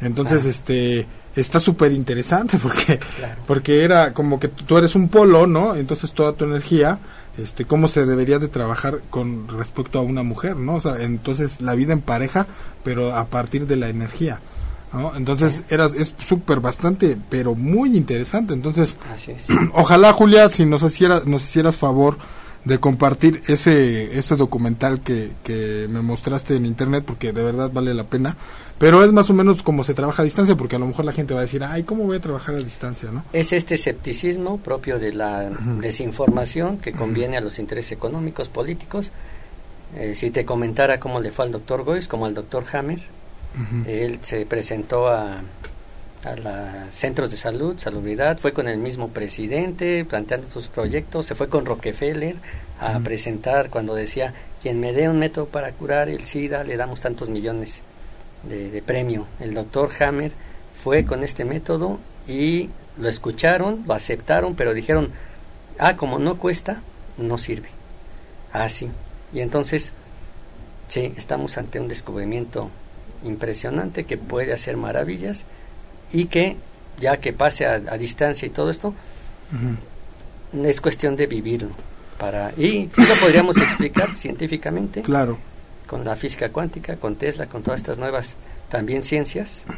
Entonces, este está súper interesante porque porque era como que tú eres un polo, ¿no? Entonces toda tu energía este cómo se debería de trabajar con respecto a una mujer, ¿no? O sea, entonces la vida en pareja, pero a partir de la energía. Entonces era, es súper bastante, pero muy interesante. Entonces, ojalá Julia, si nos, hiciera, nos hicieras favor de compartir ese, ese documental que, que me mostraste en internet, porque de verdad vale la pena. Pero es más o menos como se trabaja a distancia, porque a lo mejor la gente va a decir, ay, ¿cómo voy a trabajar a distancia? ¿no? Es este escepticismo propio de la desinformación que conviene a los intereses económicos, políticos. Eh, si te comentara cómo le fue al doctor Goyce, como al doctor Hammer, él se presentó a, a los centros de salud, salubridad, fue con el mismo presidente planteando sus proyectos, se fue con Rockefeller a presentar cuando decía, quien me dé un método para curar el SIDA, le damos tantos millones de, premio. El doctor Hammer fue con este método y lo escucharon, lo aceptaron, pero dijeron, ah, como no cuesta, no sirve. Así. y entonces, sí, estamos ante un descubrimiento impresionante que puede hacer maravillas y que, ya que pase a, distancia y todo esto, es cuestión de vivirlo. Para, y sí lo podríamos explicar científicamente. Claro. Con la física cuántica, con Tesla, con todas estas nuevas también ciencias.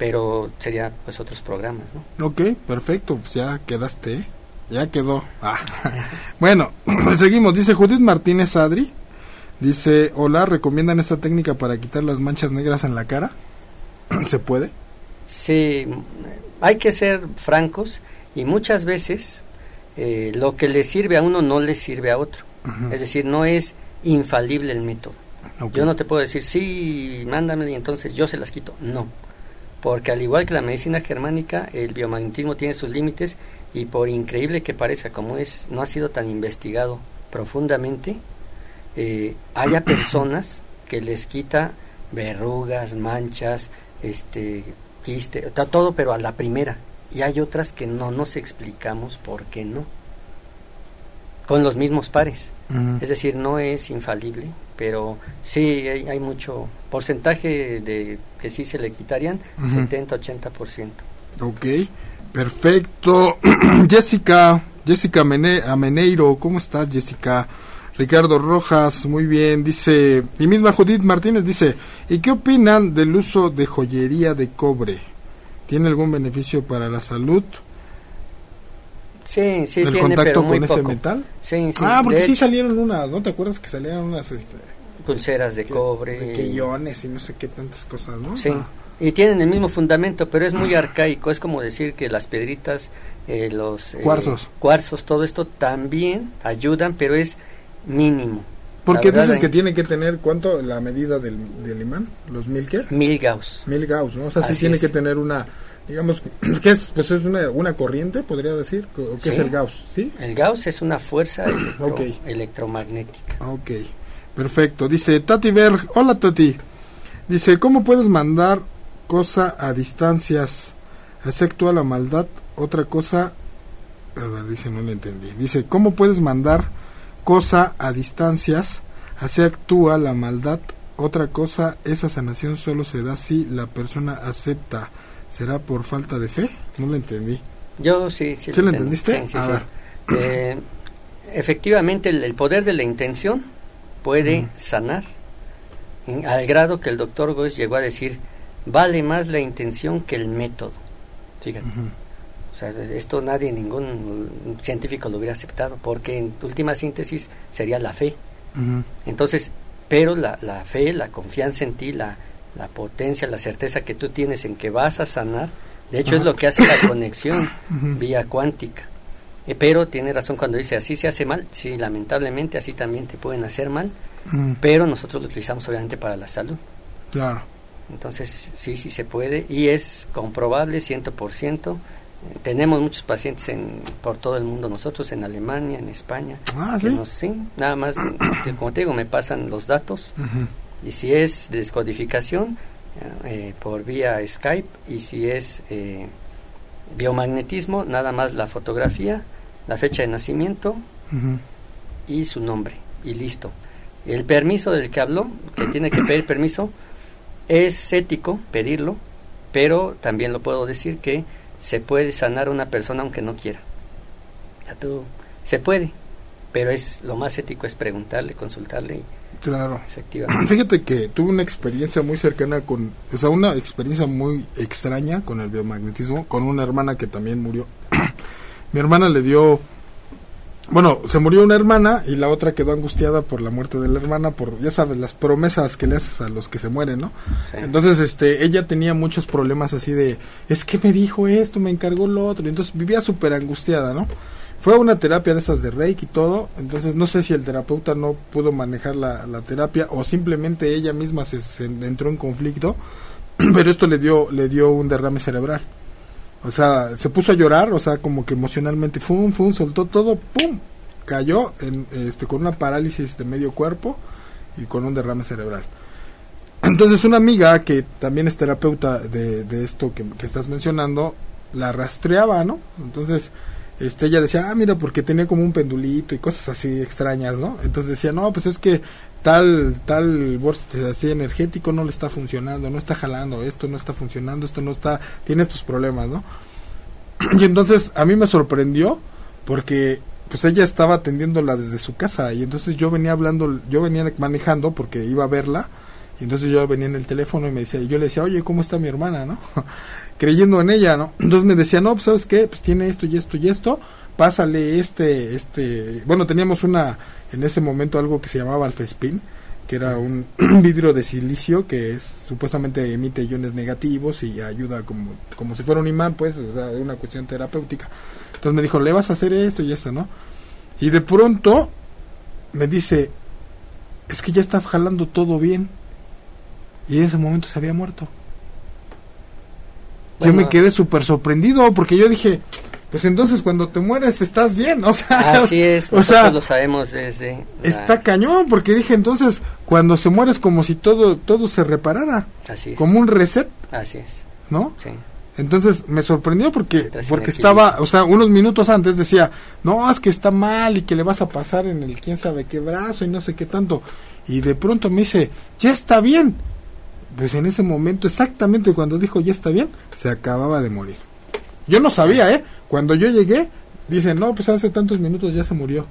pero sería pues otros programas, ¿no? Ok, perfecto, pues ya quedaste, ya quedó. Ah. bueno, seguimos, dice Judith Martínez Adri, dice, hola, ¿recomiendan esta técnica para quitar las manchas negras en la cara? ¿Se puede? Sí, hay que ser francos y muchas veces eh, lo que le sirve a uno no le sirve a otro. Es decir, no es infalible el método. Yo no te puedo decir, sí, mándame y entonces yo se las quito. No. Porque al igual que la medicina germánica, el biomagnetismo tiene sus límites y por increíble que parezca, como es, no ha sido tan investigado profundamente, eh, haya personas que les quita verrugas, manchas, este, quiste, todo, pero a la primera. Y hay otras que no nos explicamos por qué no. Con los mismos pares. Es decir, no es infalible, pero sí hay, mucho porcentaje de que sí se le quitarían, 70-80%. Ok, perfecto. Jessica, Jessica Ameneiro, ¿cómo estás Jessica? Ricardo Rojas, muy bien, dice, y misma Judith Martínez dice, ¿y qué opinan del uso de joyería de cobre? ¿Tiene algún beneficio para la salud? Sí, sí, ¿El contacto con ese metal? Sí, sí. Ah, porque sí salieron unas, ¿no te acuerdas que salieron unas este, pulseras de cobre? De y no sé qué tantas cosas, ¿no? Sí. Ah. Y tienen el mismo fundamento, pero es muy arcaico. Es como decir que las piedritas, eh, los eh, cuarzos. cuarzos, todo esto también ayudan, pero es mínimo. Porque dices que tiene que tener, ¿cuánto? La medida del, del imán, los mil qué? Mil gauss. Mil gauss, ¿no? O sea, sí tiene que tener una digamos, ¿qué es? Pues es una, una corriente, podría decir, ¿o qué es el Gauss? ¿sí? El Gauss es una fuerza electromagnética. Ok, perfecto. Dice Tati Berg, hola Tati. Dice, ¿cómo puedes mandar cosa a distancias? Así actúa la maldad. Otra cosa, a ver, dice, no le entendí. Dice, ¿cómo puedes mandar cosa a distancias? Así actúa la maldad. Otra cosa, esa sanación solo se da si la persona acepta ¿Será por falta de fe? No lo entendí. Yo sí, sí. ¿Sí lo, entendiste? Eh, efectivamente, el, poder de la intención puede sanar, al grado que el doctor Goes llegó a decir, vale más la intención que el método. Fíjate. Sea, esto nadie, ningún científico lo hubiera aceptado, porque en última síntesis sería la fe. Entonces, pero la, la fe, la confianza en ti, la, la potencia, la certeza que tú tienes en que vas a sanar, de hecho es lo que hace la conexión vía cuántica. Eh, pero tiene razón cuando dice así se hace mal, sí, lamentablemente así también te pueden hacer mal, pero nosotros lo utilizamos obviamente para la salud. Claro. Entonces sí, sí se puede y es comprobable 100%. Tenemos muchos pacientes en, por todo el mundo, nosotros en Alemania, en España. Ah, ¿sí? nada más, como te digo, me pasan los datos y si es descodificación eh, por vía Skype y si es eh, biomagnetismo nada más la fotografía la fecha de nacimiento y su nombre y listo el permiso del que habló que tiene que pedir permiso es ético pedirlo pero también lo puedo decir que se puede sanar una persona aunque no quiera ya tú se puede pero es lo más ético es preguntarle consultarle y, Claro. Efectivamente. Fíjate que tuve una experiencia muy cercana con, o sea, una experiencia muy extraña con el biomagnetismo, con una hermana que también murió. Mi hermana le dio, bueno, se murió una hermana y la otra quedó angustiada por la muerte de la hermana, por, ya sabes, las promesas que le haces a los que se mueren, ¿no? Entonces, este, ella tenía muchos problemas así de, es que me dijo esto, me encargó lo otro, y entonces vivía súper angustiada, ¿no? Fue una terapia de esas de Reiki y todo, entonces no sé si el terapeuta no pudo manejar la, terapia o simplemente ella misma se, entró en conflicto, pero esto le dio, le dio un derrame cerebral. O sea, se puso a llorar, o sea, como que emocionalmente, fum, fum, soltó todo, pum, cayó en, este, con una parálisis de medio cuerpo y con un derrame cerebral. Entonces una amiga que también es terapeuta de, de esto que, que estás mencionando, la rastreaba, ¿no? Entonces este, ella decía, ah, mira, porque tenía como un pendulito y cosas así extrañas, ¿no? Entonces decía, no, pues es que tal, tal vórtice así energético no le está funcionando, no está jalando, esto no está funcionando, esto no está, tiene estos problemas, ¿no? Y entonces a mí me sorprendió porque pues ella estaba atendiéndola desde su casa y entonces yo venía hablando, yo venía manejando porque iba a verla y entonces yo venía en el teléfono y me decía, yo le decía, oye, ¿cómo está mi hermana, no? Creyendo en ella, ¿no? Entonces me decía, no, pues sabes qué, pues tiene esto y esto y esto, pásale este, este, bueno, teníamos una, en ese momento algo que se llamaba alfespin, que era un vidrio de silicio que es supuestamente emite iones negativos y ayuda como, como si fuera un imán, pues, o sea, una cuestión terapéutica. Entonces me dijo, le vas a hacer esto y esto, ¿no? Y de pronto me dice, es que ya está jalando todo bien. Y en ese momento se había muerto. yo me quedé súper sorprendido porque yo dije, pues entonces cuando te mueres estás bien, o sea, así es, o sea, lo sabemos desde está cañón porque dije entonces cuando se muere es como si todo todo se reparara, así es. como un reset, así es, ¿no? Sí. Entonces me sorprendió porque porque estaba, o sea, unos minutos antes decía, no, es que está mal y que le vas a pasar en el quién sabe qué brazo y no sé qué tanto. Y de pronto me dice, ya está bien. Pues en ese momento, exactamente cuando dijo ya está bien, se acababa de morir. Yo no sabía, ¿eh? Cuando yo llegué, dicen, no, pues hace tantos minutos ya se murió.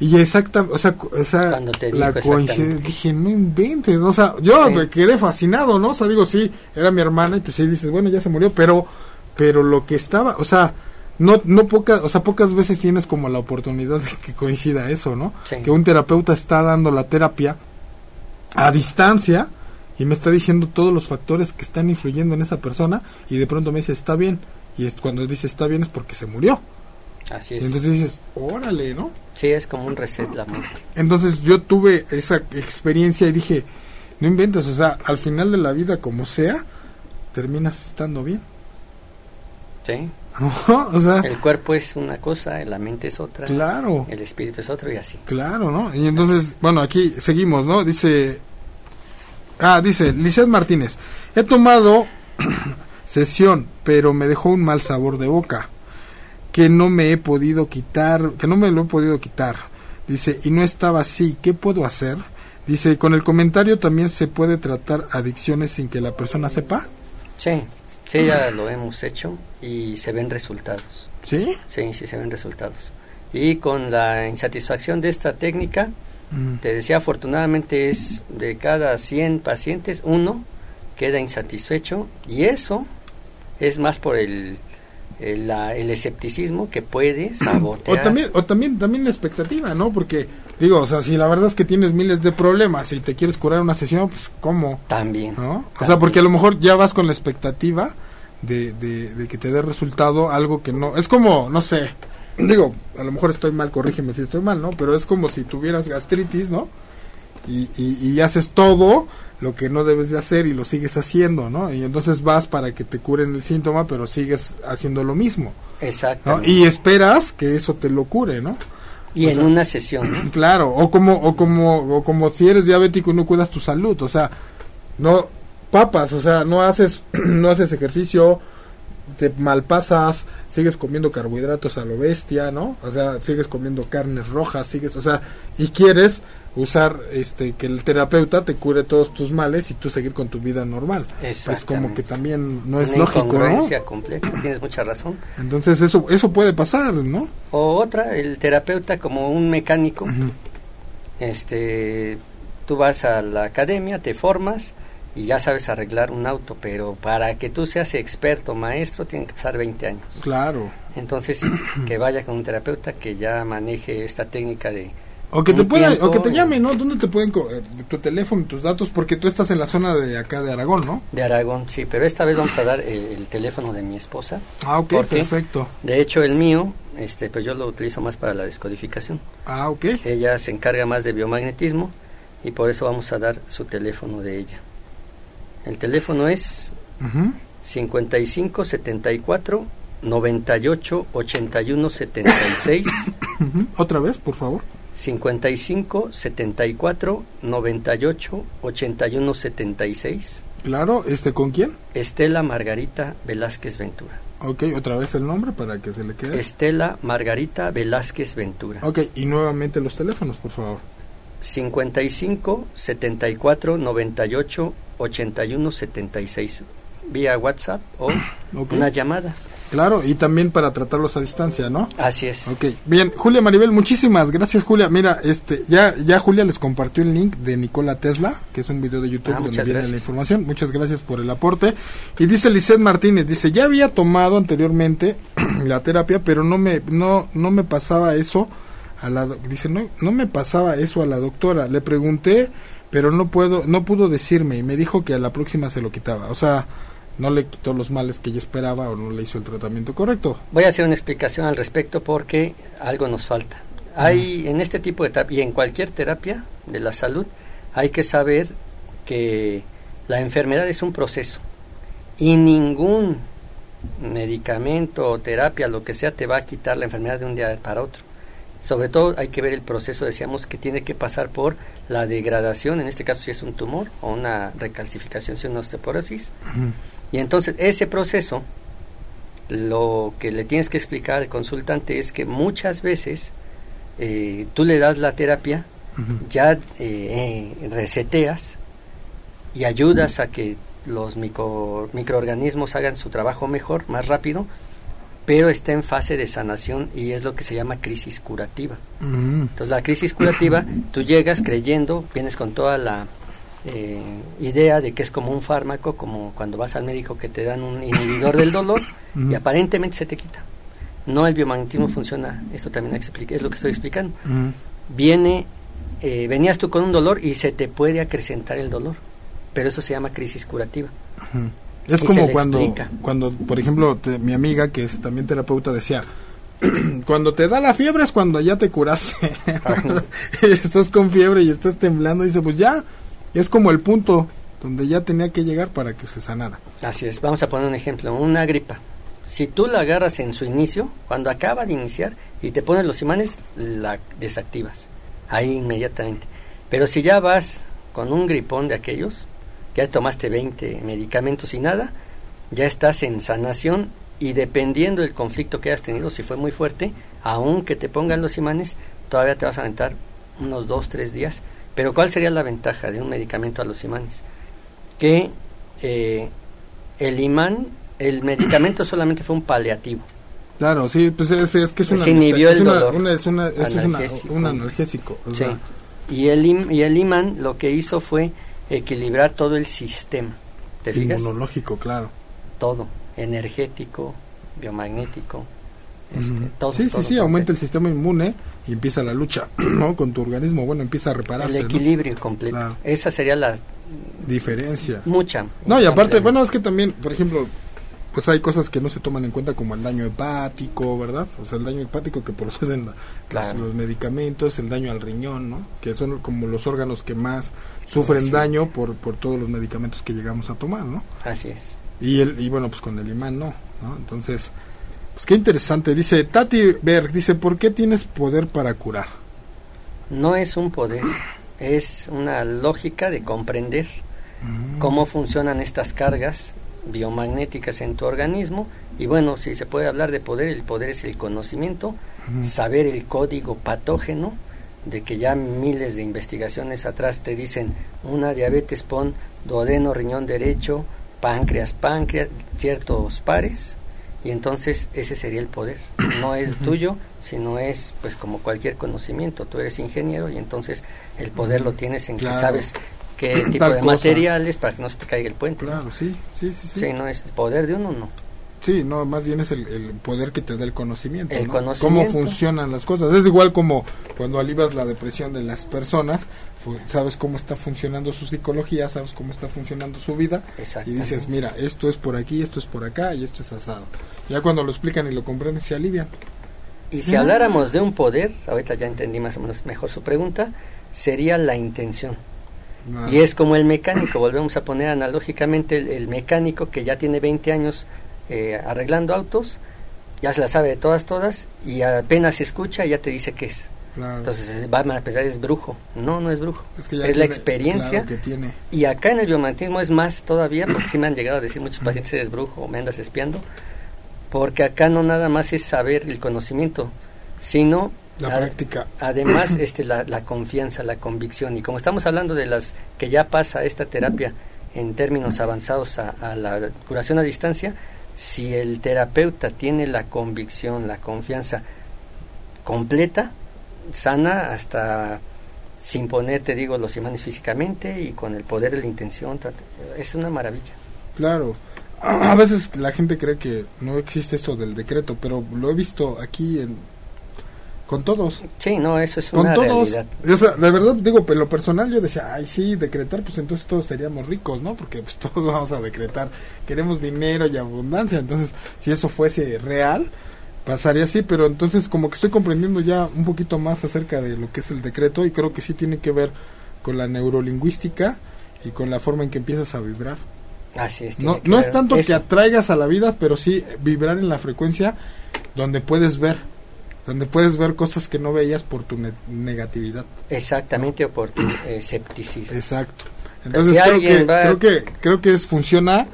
Y exacta, o sea, esa, la coincidencia, dije, no inventes, o sea, yo me quedé fascinado, ¿no? O sea, digo, sí, era mi hermana y pues sí dices, bueno, ya se murió, pero, pero lo que estaba, o sea, no, no pocas, o sea, pocas veces tienes como la oportunidad de que coincida eso, ¿no? Que un terapeuta está dando la terapia a distancia y me está diciendo todos los factores que están influyendo en esa persona y de pronto me dice, está bien, y es, cuando dice está bien es porque se murió. Así es. Y entonces dices, órale, ¿no? Sí, es como un reset la muerte. Entonces yo tuve esa experiencia y dije, no inventes, o sea, al final de la vida, como sea, terminas estando bien. Sí. o sea, el cuerpo es una cosa, la mente es otra. Claro. El espíritu es otro y así. Claro, ¿no? Y entonces, bueno, aquí seguimos, ¿no? Dice, ah, dice, Lizeth Martínez, he tomado sesión, pero me dejó un mal sabor de boca que no me he podido quitar, que no me lo he podido quitar. Dice, y no estaba así, ¿qué puedo hacer? Dice, con el comentario también se puede tratar adicciones sin que la persona sepa. Sí, sí, ya lo hemos hecho y se ven resultados. ¿Sí? Sí, sí, se ven resultados. Y con la insatisfacción de esta técnica, mm. te decía, afortunadamente es de cada 100 pacientes, uno queda insatisfecho y eso es más por el, el, escepticismo que puede sabotear. O también, o también, también la expectativa, ¿no? Porque, digo, o sea, si la verdad es que tienes miles de problemas y te quieres curar una sesión, pues, ¿cómo? También. ¿no? O sea, porque a lo mejor ya vas con la expectativa de, de, que te dé resultado algo que no. Es como, no sé, digo, a lo mejor estoy mal, corrígeme si estoy mal, ¿no? Pero es como si tuvieras gastritis, ¿no? Y, y, y haces todo lo que no debes de hacer y lo sigues haciendo, ¿no? Y entonces vas para que te curen el síntoma, pero sigues haciendo lo mismo. Exacto. Y esperas que eso te lo cure, ¿no? Y en una sesión. ¿no? Claro, o como o como o como si eres diabético y no cuidas tu salud, o sea, no papas, o sea, no haces no haces ejercicio, te malpasas, sigues comiendo carbohidratos a lo bestia, ¿no? O sea, sigues comiendo carnes rojas, sigues, o sea, y quieres usar este que el terapeuta te cure todos tus males y tú seguir con tu vida normal. Es como que también no es lógico, ¿no? completa, tienes mucha razón. Entonces eso eso puede pasar, ¿no? O otra, el terapeuta como un mecánico. Este tú vas a la academia, te formas y ya sabes arreglar un auto, pero para que tú seas experto, maestro, tiene que pasar 20 años. Claro. Entonces, que vaya con un terapeuta que ya maneje esta técnica de o que te pueda, o que te llame, ¿no? ¿Dónde te pueden eh, tu teléfono, tus datos? Porque tú estás en la zona de acá de Aragón, ¿no? De Aragón, sí, pero esta vez vamos a dar el, teléfono de mi esposa. Ah, ok, perfecto. De hecho, el mío, este, pues yo lo utilizo más para la descodificación. Ah, ok. Ella se encarga más de biomagnetismo y por eso vamos a dar su teléfono de ella. El teléfono es uh 55 74 98 81 76. Otra vez, por favor. 55 74 98 81 76. Claro, ¿este con quién? Estela Margarita Velázquez Ventura. Ok, otra vez el nombre para que se le quede. Estela Margarita Velázquez Ventura. Ok, y nuevamente los teléfonos, por favor. 55 74 98 81 76 vía WhatsApp o una llamada. Claro, y también para tratarlos a distancia, ¿no? Así es. Ok, bien, Julia Maribel, muchísimas gracias, Julia. Mira, este, ya, ya Julia les compartió el link de Nicola Tesla, que es un video de YouTube Ah, donde viene gracias. la información. Muchas gracias por el aporte. Y dice Lisette Martínez, dice, ya había tomado anteriormente la terapia, pero no me, no, no me pasaba eso a la, dice, no, no me pasaba eso a la doctora. Le pregunté, pero no puedo, no pudo decirme y me dijo que a la próxima se lo quitaba. O sea, no le quitó los males que ella esperaba o no le hizo el tratamiento correcto. Voy a hacer una explicación al respecto porque algo nos falta. Hay en este tipo de terapia y en cualquier terapia de la salud hay que saber que la enfermedad es un proceso y ningún medicamento o terapia, lo que sea, te va a quitar la enfermedad de un día para otro. Sobre todo hay que ver el proceso, decíamos, que tiene que pasar por la degradación, en este caso si es un tumor o una recalcificación, si es una osteoporosis. Y entonces ese proceso, lo que le tienes que explicar al consultante es que muchas veces eh, tú le das la terapia, ya eh, eh, reseteas y ayudas a que los micro- microorganismos hagan su trabajo mejor, más rápido, pero está en fase de sanación y es lo que se llama crisis curativa. Entonces la crisis curativa, tú llegas creyendo, vienes con toda la eh, idea de que es como un fármaco, como cuando vas al médico que te dan un inhibidor del dolor y aparentemente se te quita. No, el biomagnetismo funciona, esto también explica- es lo que estoy explicando. Viene, eh, venías tú con un dolor y se te puede acrecentar el dolor, pero eso se llama crisis curativa. Es Y como cuando, explica. cuando, por ejemplo, te- mi amiga, que es también terapeuta, decía, cuando te da la fiebre es cuando ya te curaste. estás con fiebre y estás temblando, dice, pues ya, es como el punto donde ya tenía que llegar para que se sanara. Así es, vamos a poner un ejemplo, una gripa. Si tú la agarras en su inicio, cuando acaba de iniciar y te pones los imanes, la desactivas, ahí inmediatamente. Pero si ya vas con un gripón de aquellos, ya tomaste 20 medicamentos y nada, ya estás en sanación y dependiendo del conflicto que hayas tenido, si fue muy fuerte, aunque te pongan los imanes, todavía te vas a aventar unos 2, 3 días. Pero ¿cuál sería la ventaja de un medicamento a los imanes? Que eh, el imán, el medicamento solamente fue un paliativo. Claro, sí, pues es, es que es Pues una, inhibió es el una- dolor. una- es una, es una- Analgésico. un analgésico. o Sí. sea, Y el, im- y el imán lo que hizo fue equilibrar todo el sistema. ¿Te fijas? inmunológico, claro. Todo. Energético, biomagnético. Este, todo, sí, todo, sí, sí, aumenta el sistema inmune y empieza la lucha, ¿no? Con tu organismo, bueno, empieza a El repararse, ¿no? equilibrio completo. Claro. Esa sería la Diferencia. mucha. No, y aparte, bueno, es que también, por ejemplo, pues hay cosas que no se toman en cuenta como el daño hepático, ¿verdad? O sea, el daño hepático que proceden la- Claro. los, los medicamentos, el daño al riñón, ¿no? Que son como los órganos que más sufren Sí. daño por, por todos los medicamentos que llegamos a tomar, ¿no? Así es. Y, el, y bueno, pues con el imán no, ¿no? Entonces, pues qué interesante. Dice Tati Berg, dice, ¿por qué tienes poder para curar? No es un poder, es una lógica de comprender Mm. cómo funcionan estas cargas biomagnéticas en tu organismo y bueno, si se puede hablar de poder, el poder es el conocimiento, saber el código patógeno de que ya miles de investigaciones atrás te dicen una diabetes pon duodeno, riñón derecho, páncreas, páncreas, ciertos pares y entonces ese sería el poder. No es tuyo, sino es pues como cualquier conocimiento. Tú eres ingeniero y entonces el poder lo tienes en Claro. que sabes qué tipo Tal de cosa. materiales para que no se te caiga el puente. ¿no? Claro, sí, sí, sí. Sí, Sí, no es poder de uno, no. Sí, no, más bien es el, el poder que te da el conocimiento. El ¿no? conocimiento. Cómo funcionan las cosas. Es igual como cuando alivas la depresión de las personas, sabes cómo está funcionando su psicología, sabes cómo está funcionando su vida y dices, mira, esto es por aquí, esto es por acá y esto es asado. Ya cuando lo explican y lo comprenden, se alivian. Y si habláramos de un poder, ahorita ya entendí más o menos mejor su pregunta, sería la intención. Ah, Y es como el mecánico, volvemos a poner analógicamente el, el mecánico que ya tiene 20 años eh, arreglando autos, ya se la sabe de todas, todas, y apenas escucha ya te dice qué es. Entonces eh, va a pensar es brujo. No, no es brujo. Es, la experiencia. que tiene. Y acá en el biomagnetismo es más todavía, porque sí me han llegado a decir muchos pacientes es brujo o me andas espiando, porque acá no nada más es saber el conocimiento, sino la práctica. Además, este, la, la, confianza, la convicción. Y como estamos hablando de las que ya pasa esta terapia en términos avanzados a, a la curación a distancia, si el terapeuta tiene la convicción, la confianza completa, sana hasta sin poner, te digo, los imanes físicamente y con el poder de la intención, es una maravilla. Claro, a veces la gente cree que no existe esto del decreto, pero lo he visto aquí en con todos. Sí, no, eso es una realidad. O sea, de verdad, digo, pero lo personal yo decía, ay, sí, decretar, pues entonces todos seríamos ricos, ¿no? Porque pues todos vamos a decretar, queremos dinero y abundancia, entonces si eso fuese real, pasaría así, pero entonces como que estoy comprendiendo ya un poquito más acerca de lo que es el decreto y creo que sí tiene que ver con la neurolingüística y con la forma en que empiezas a vibrar. Así es. No, no es tanto que atraigas a la vida, pero sí vibrar en la frecuencia donde puedes ver donde puedes ver cosas que no veías por tu negatividad. Exactamente, o por tu escepticismo. Exacto. Entonces creo, que, creo que creo que es funciona,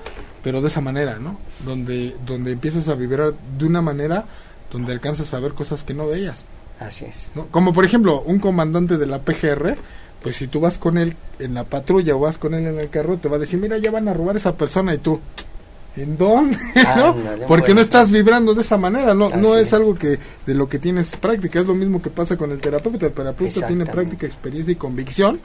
pero de esa manera, ¿no? Donde donde empiezas a vibrar de una manera donde alcanzas a ver cosas que no veías. Así es. Como por ejemplo, un comandante de la PGR, pues si tú vas con él en la patrulla o vas con él en el carro, te va a decir, mira, ya van a robar a esa persona y tú, ¿En dónde? ¿no? Porque no estás vibrando de esa manera, no, no es, algo que de lo que tienes práctica, es lo mismo que pasa con el terapeuta, el terapeuta tiene práctica, experiencia y convicción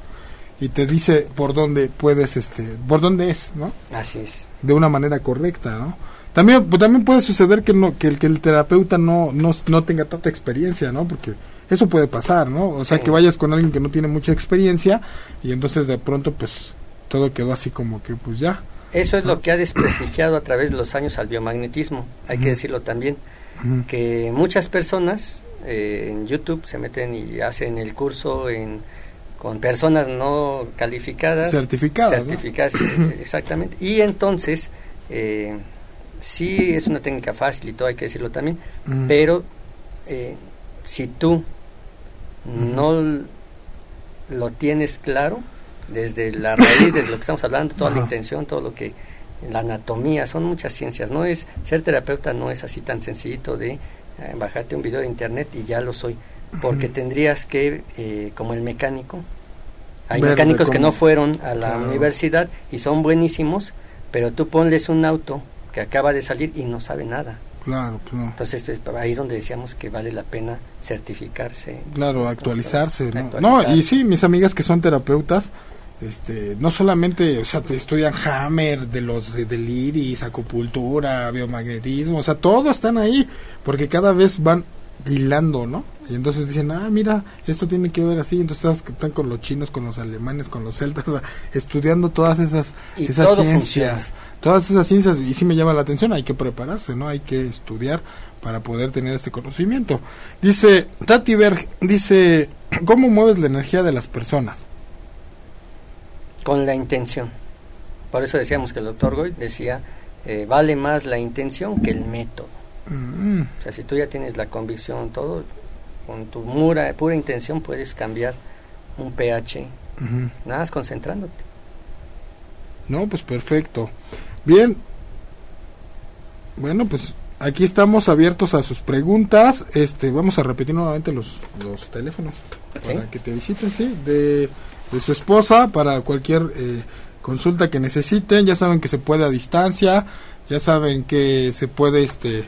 y te dice por dónde puedes, este, por dónde es, ¿no? Así es. De una manera correcta, ¿no? También, pues, también puede suceder que no, que el, que el terapeuta no, no, no tenga tanta experiencia, ¿no? Porque eso puede pasar, ¿no? O sea, que vayas con alguien que no tiene mucha experiencia y entonces de pronto, pues, todo quedó así como que, pues ya, eso es lo que ha desprestigiado a través de los años al biomagnetismo, hay que decirlo también, que muchas personas eh, en YouTube se meten y hacen el curso en, con personas no calificadas. Certificadas. Certificadas, exactamente. Y entonces, eh, sí es una técnica fácil y todo, hay que decirlo también, pero eh, si tú no lo tienes claro, desde la raíz de lo que estamos hablando, toda la intención, todo lo que la anatomía, son muchas ciencias. No es ser terapeuta no es así tan sencillito de eh, bajarte un video de internet y ya lo soy, porque tendrías que eh, como el mecánico. Hay mecánicos que no fueron a la universidad y son buenísimos, pero tú ponles un auto que acaba de salir y no sabe nada. Claro, claro. Entonces ahí es donde decíamos que vale la pena certificarse. Claro, actualizarse. ¿no? y sí, mis amigas que son terapeutas, este, no solamente, o sea, te estudian Hammer, de los de, del iris, acupuntura, biomagnetismo, o sea, todos están ahí, porque cada vez van hilando, ¿no? Y entonces dicen, ah, mira, esto tiene que ver así, entonces están con los chinos, con los alemanes, con los celtas, o sea, estudiando todas esas, esas ciencias, todas esas ciencias, y sí me llama la atención, hay que prepararse, ¿no? Hay que estudiar para poder tener este conocimiento. Dice, Tati Berg, dice, ¿cómo mueves la energía de las personas? Con la intención. Por eso decíamos que el doctor Goy decía, eh, vale más la intención que el método. Mm. O sea, si tú ya tienes la convicción, todo, con tu mura, pura intención puedes cambiar un pH, nada más concentrándote. No, pues perfecto. Bien. Bueno, pues aquí estamos abiertos a sus preguntas. Este, vamos a repetir nuevamente los, los teléfonos para que te visiten, sí, de de su esposa para cualquier eh, consulta que necesiten. Ya saben que se puede a distancia, ya saben que se puede, este,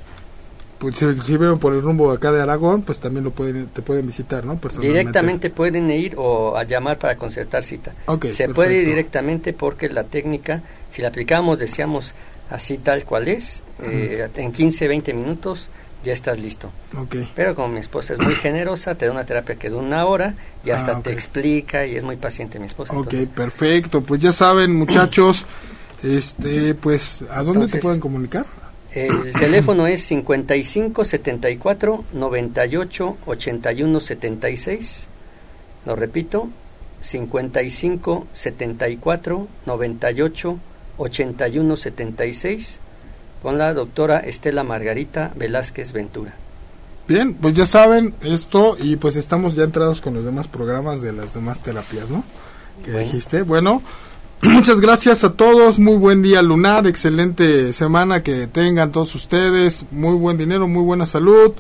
pues si, si ven por el rumbo acá de Aragón, pues también lo pueden, te pueden visitar, ¿no? Directamente pueden ir o a llamar para concertar cita. se puede ir directamente porque la técnica, si la aplicamos, decíamos así tal cual es, eh, en 15, 20 minutos ya estás listo. Okay. Pero como mi esposa es muy generosa, te da una terapia que dura una hora y hasta ah, te explica y es muy paciente mi esposa. Ok, perfecto. Pues ya saben, muchachos, este, pues, ¿a dónde se pueden comunicar? El teléfono es 55 74 98 81 76. Lo repito, 55 74 98 81 76 con la doctora Estela Margarita Velázquez Ventura. Bien, pues ya saben esto y pues estamos ya entrados con los demás programas de las demás terapias, ¿no? Que dijiste. Bueno, muchas gracias a todos, muy buen día lunar, excelente semana que tengan todos ustedes, muy buen dinero, muy buena salud.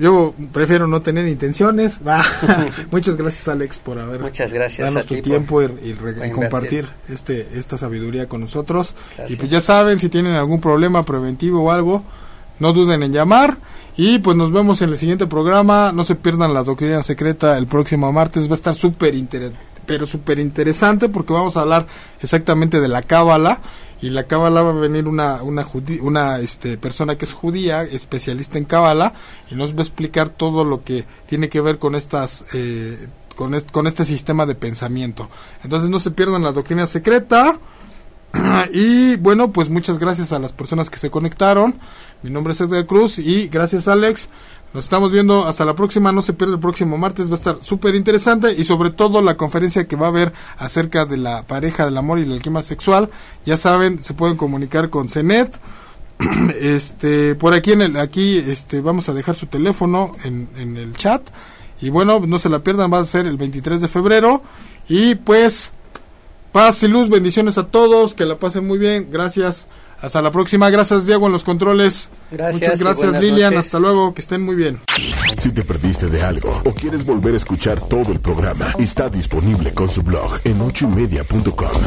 Yo prefiero no tener intenciones. Muchas gracias Alex por haber Muchas gracias a tu tiempo y, compartir este esta sabiduría con nosotros. Y pues ya saben si tienen algún problema preventivo o algo, no duden en llamar. Y pues nos vemos en el siguiente programa. No se pierdan la doctrina secreta el próximo martes. Va a estar súper pero súper interesante porque vamos a hablar exactamente de la cábala. Y la cábala va a venir una, una, una este, persona que es judía, especialista en cábala, y nos va a explicar todo lo que tiene que ver con estas... Eh, con, con este sistema de pensamiento. Entonces no se pierdan la doctrina secreta. y bueno, pues muchas gracias a las personas que se conectaron. Mi nombre es Edgar Cruz y gracias Alex. Nos estamos viendo hasta la próxima, no se pierda el próximo martes, va a estar súper interesante y sobre todo la conferencia que va a haber acerca de la pareja del amor y la alquimia sexual. Ya saben, se pueden comunicar con CENET. este, por aquí en el, aquí este, vamos a dejar su teléfono en el chat. Y bueno, no se la pierdan, va a ser el 23 de febrero. Y pues Paz y luz, bendiciones a todos, que la pasen muy bien, gracias. Hasta la próxima, gracias Diego en los controles. Gracias. Muchas gracias Lilian, hasta luego, que estén muy bien. Si te perdiste de algo o quieres volver a escuchar todo el programa, está disponible con su blog en ochoymedia.com.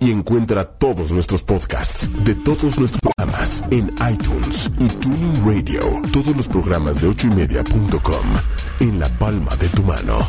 Y encuentra todos nuestros podcasts de todos nuestros programas en iTunes y Tuning Radio. Todos los programas de ochoymedia.com en la palma de tu mano.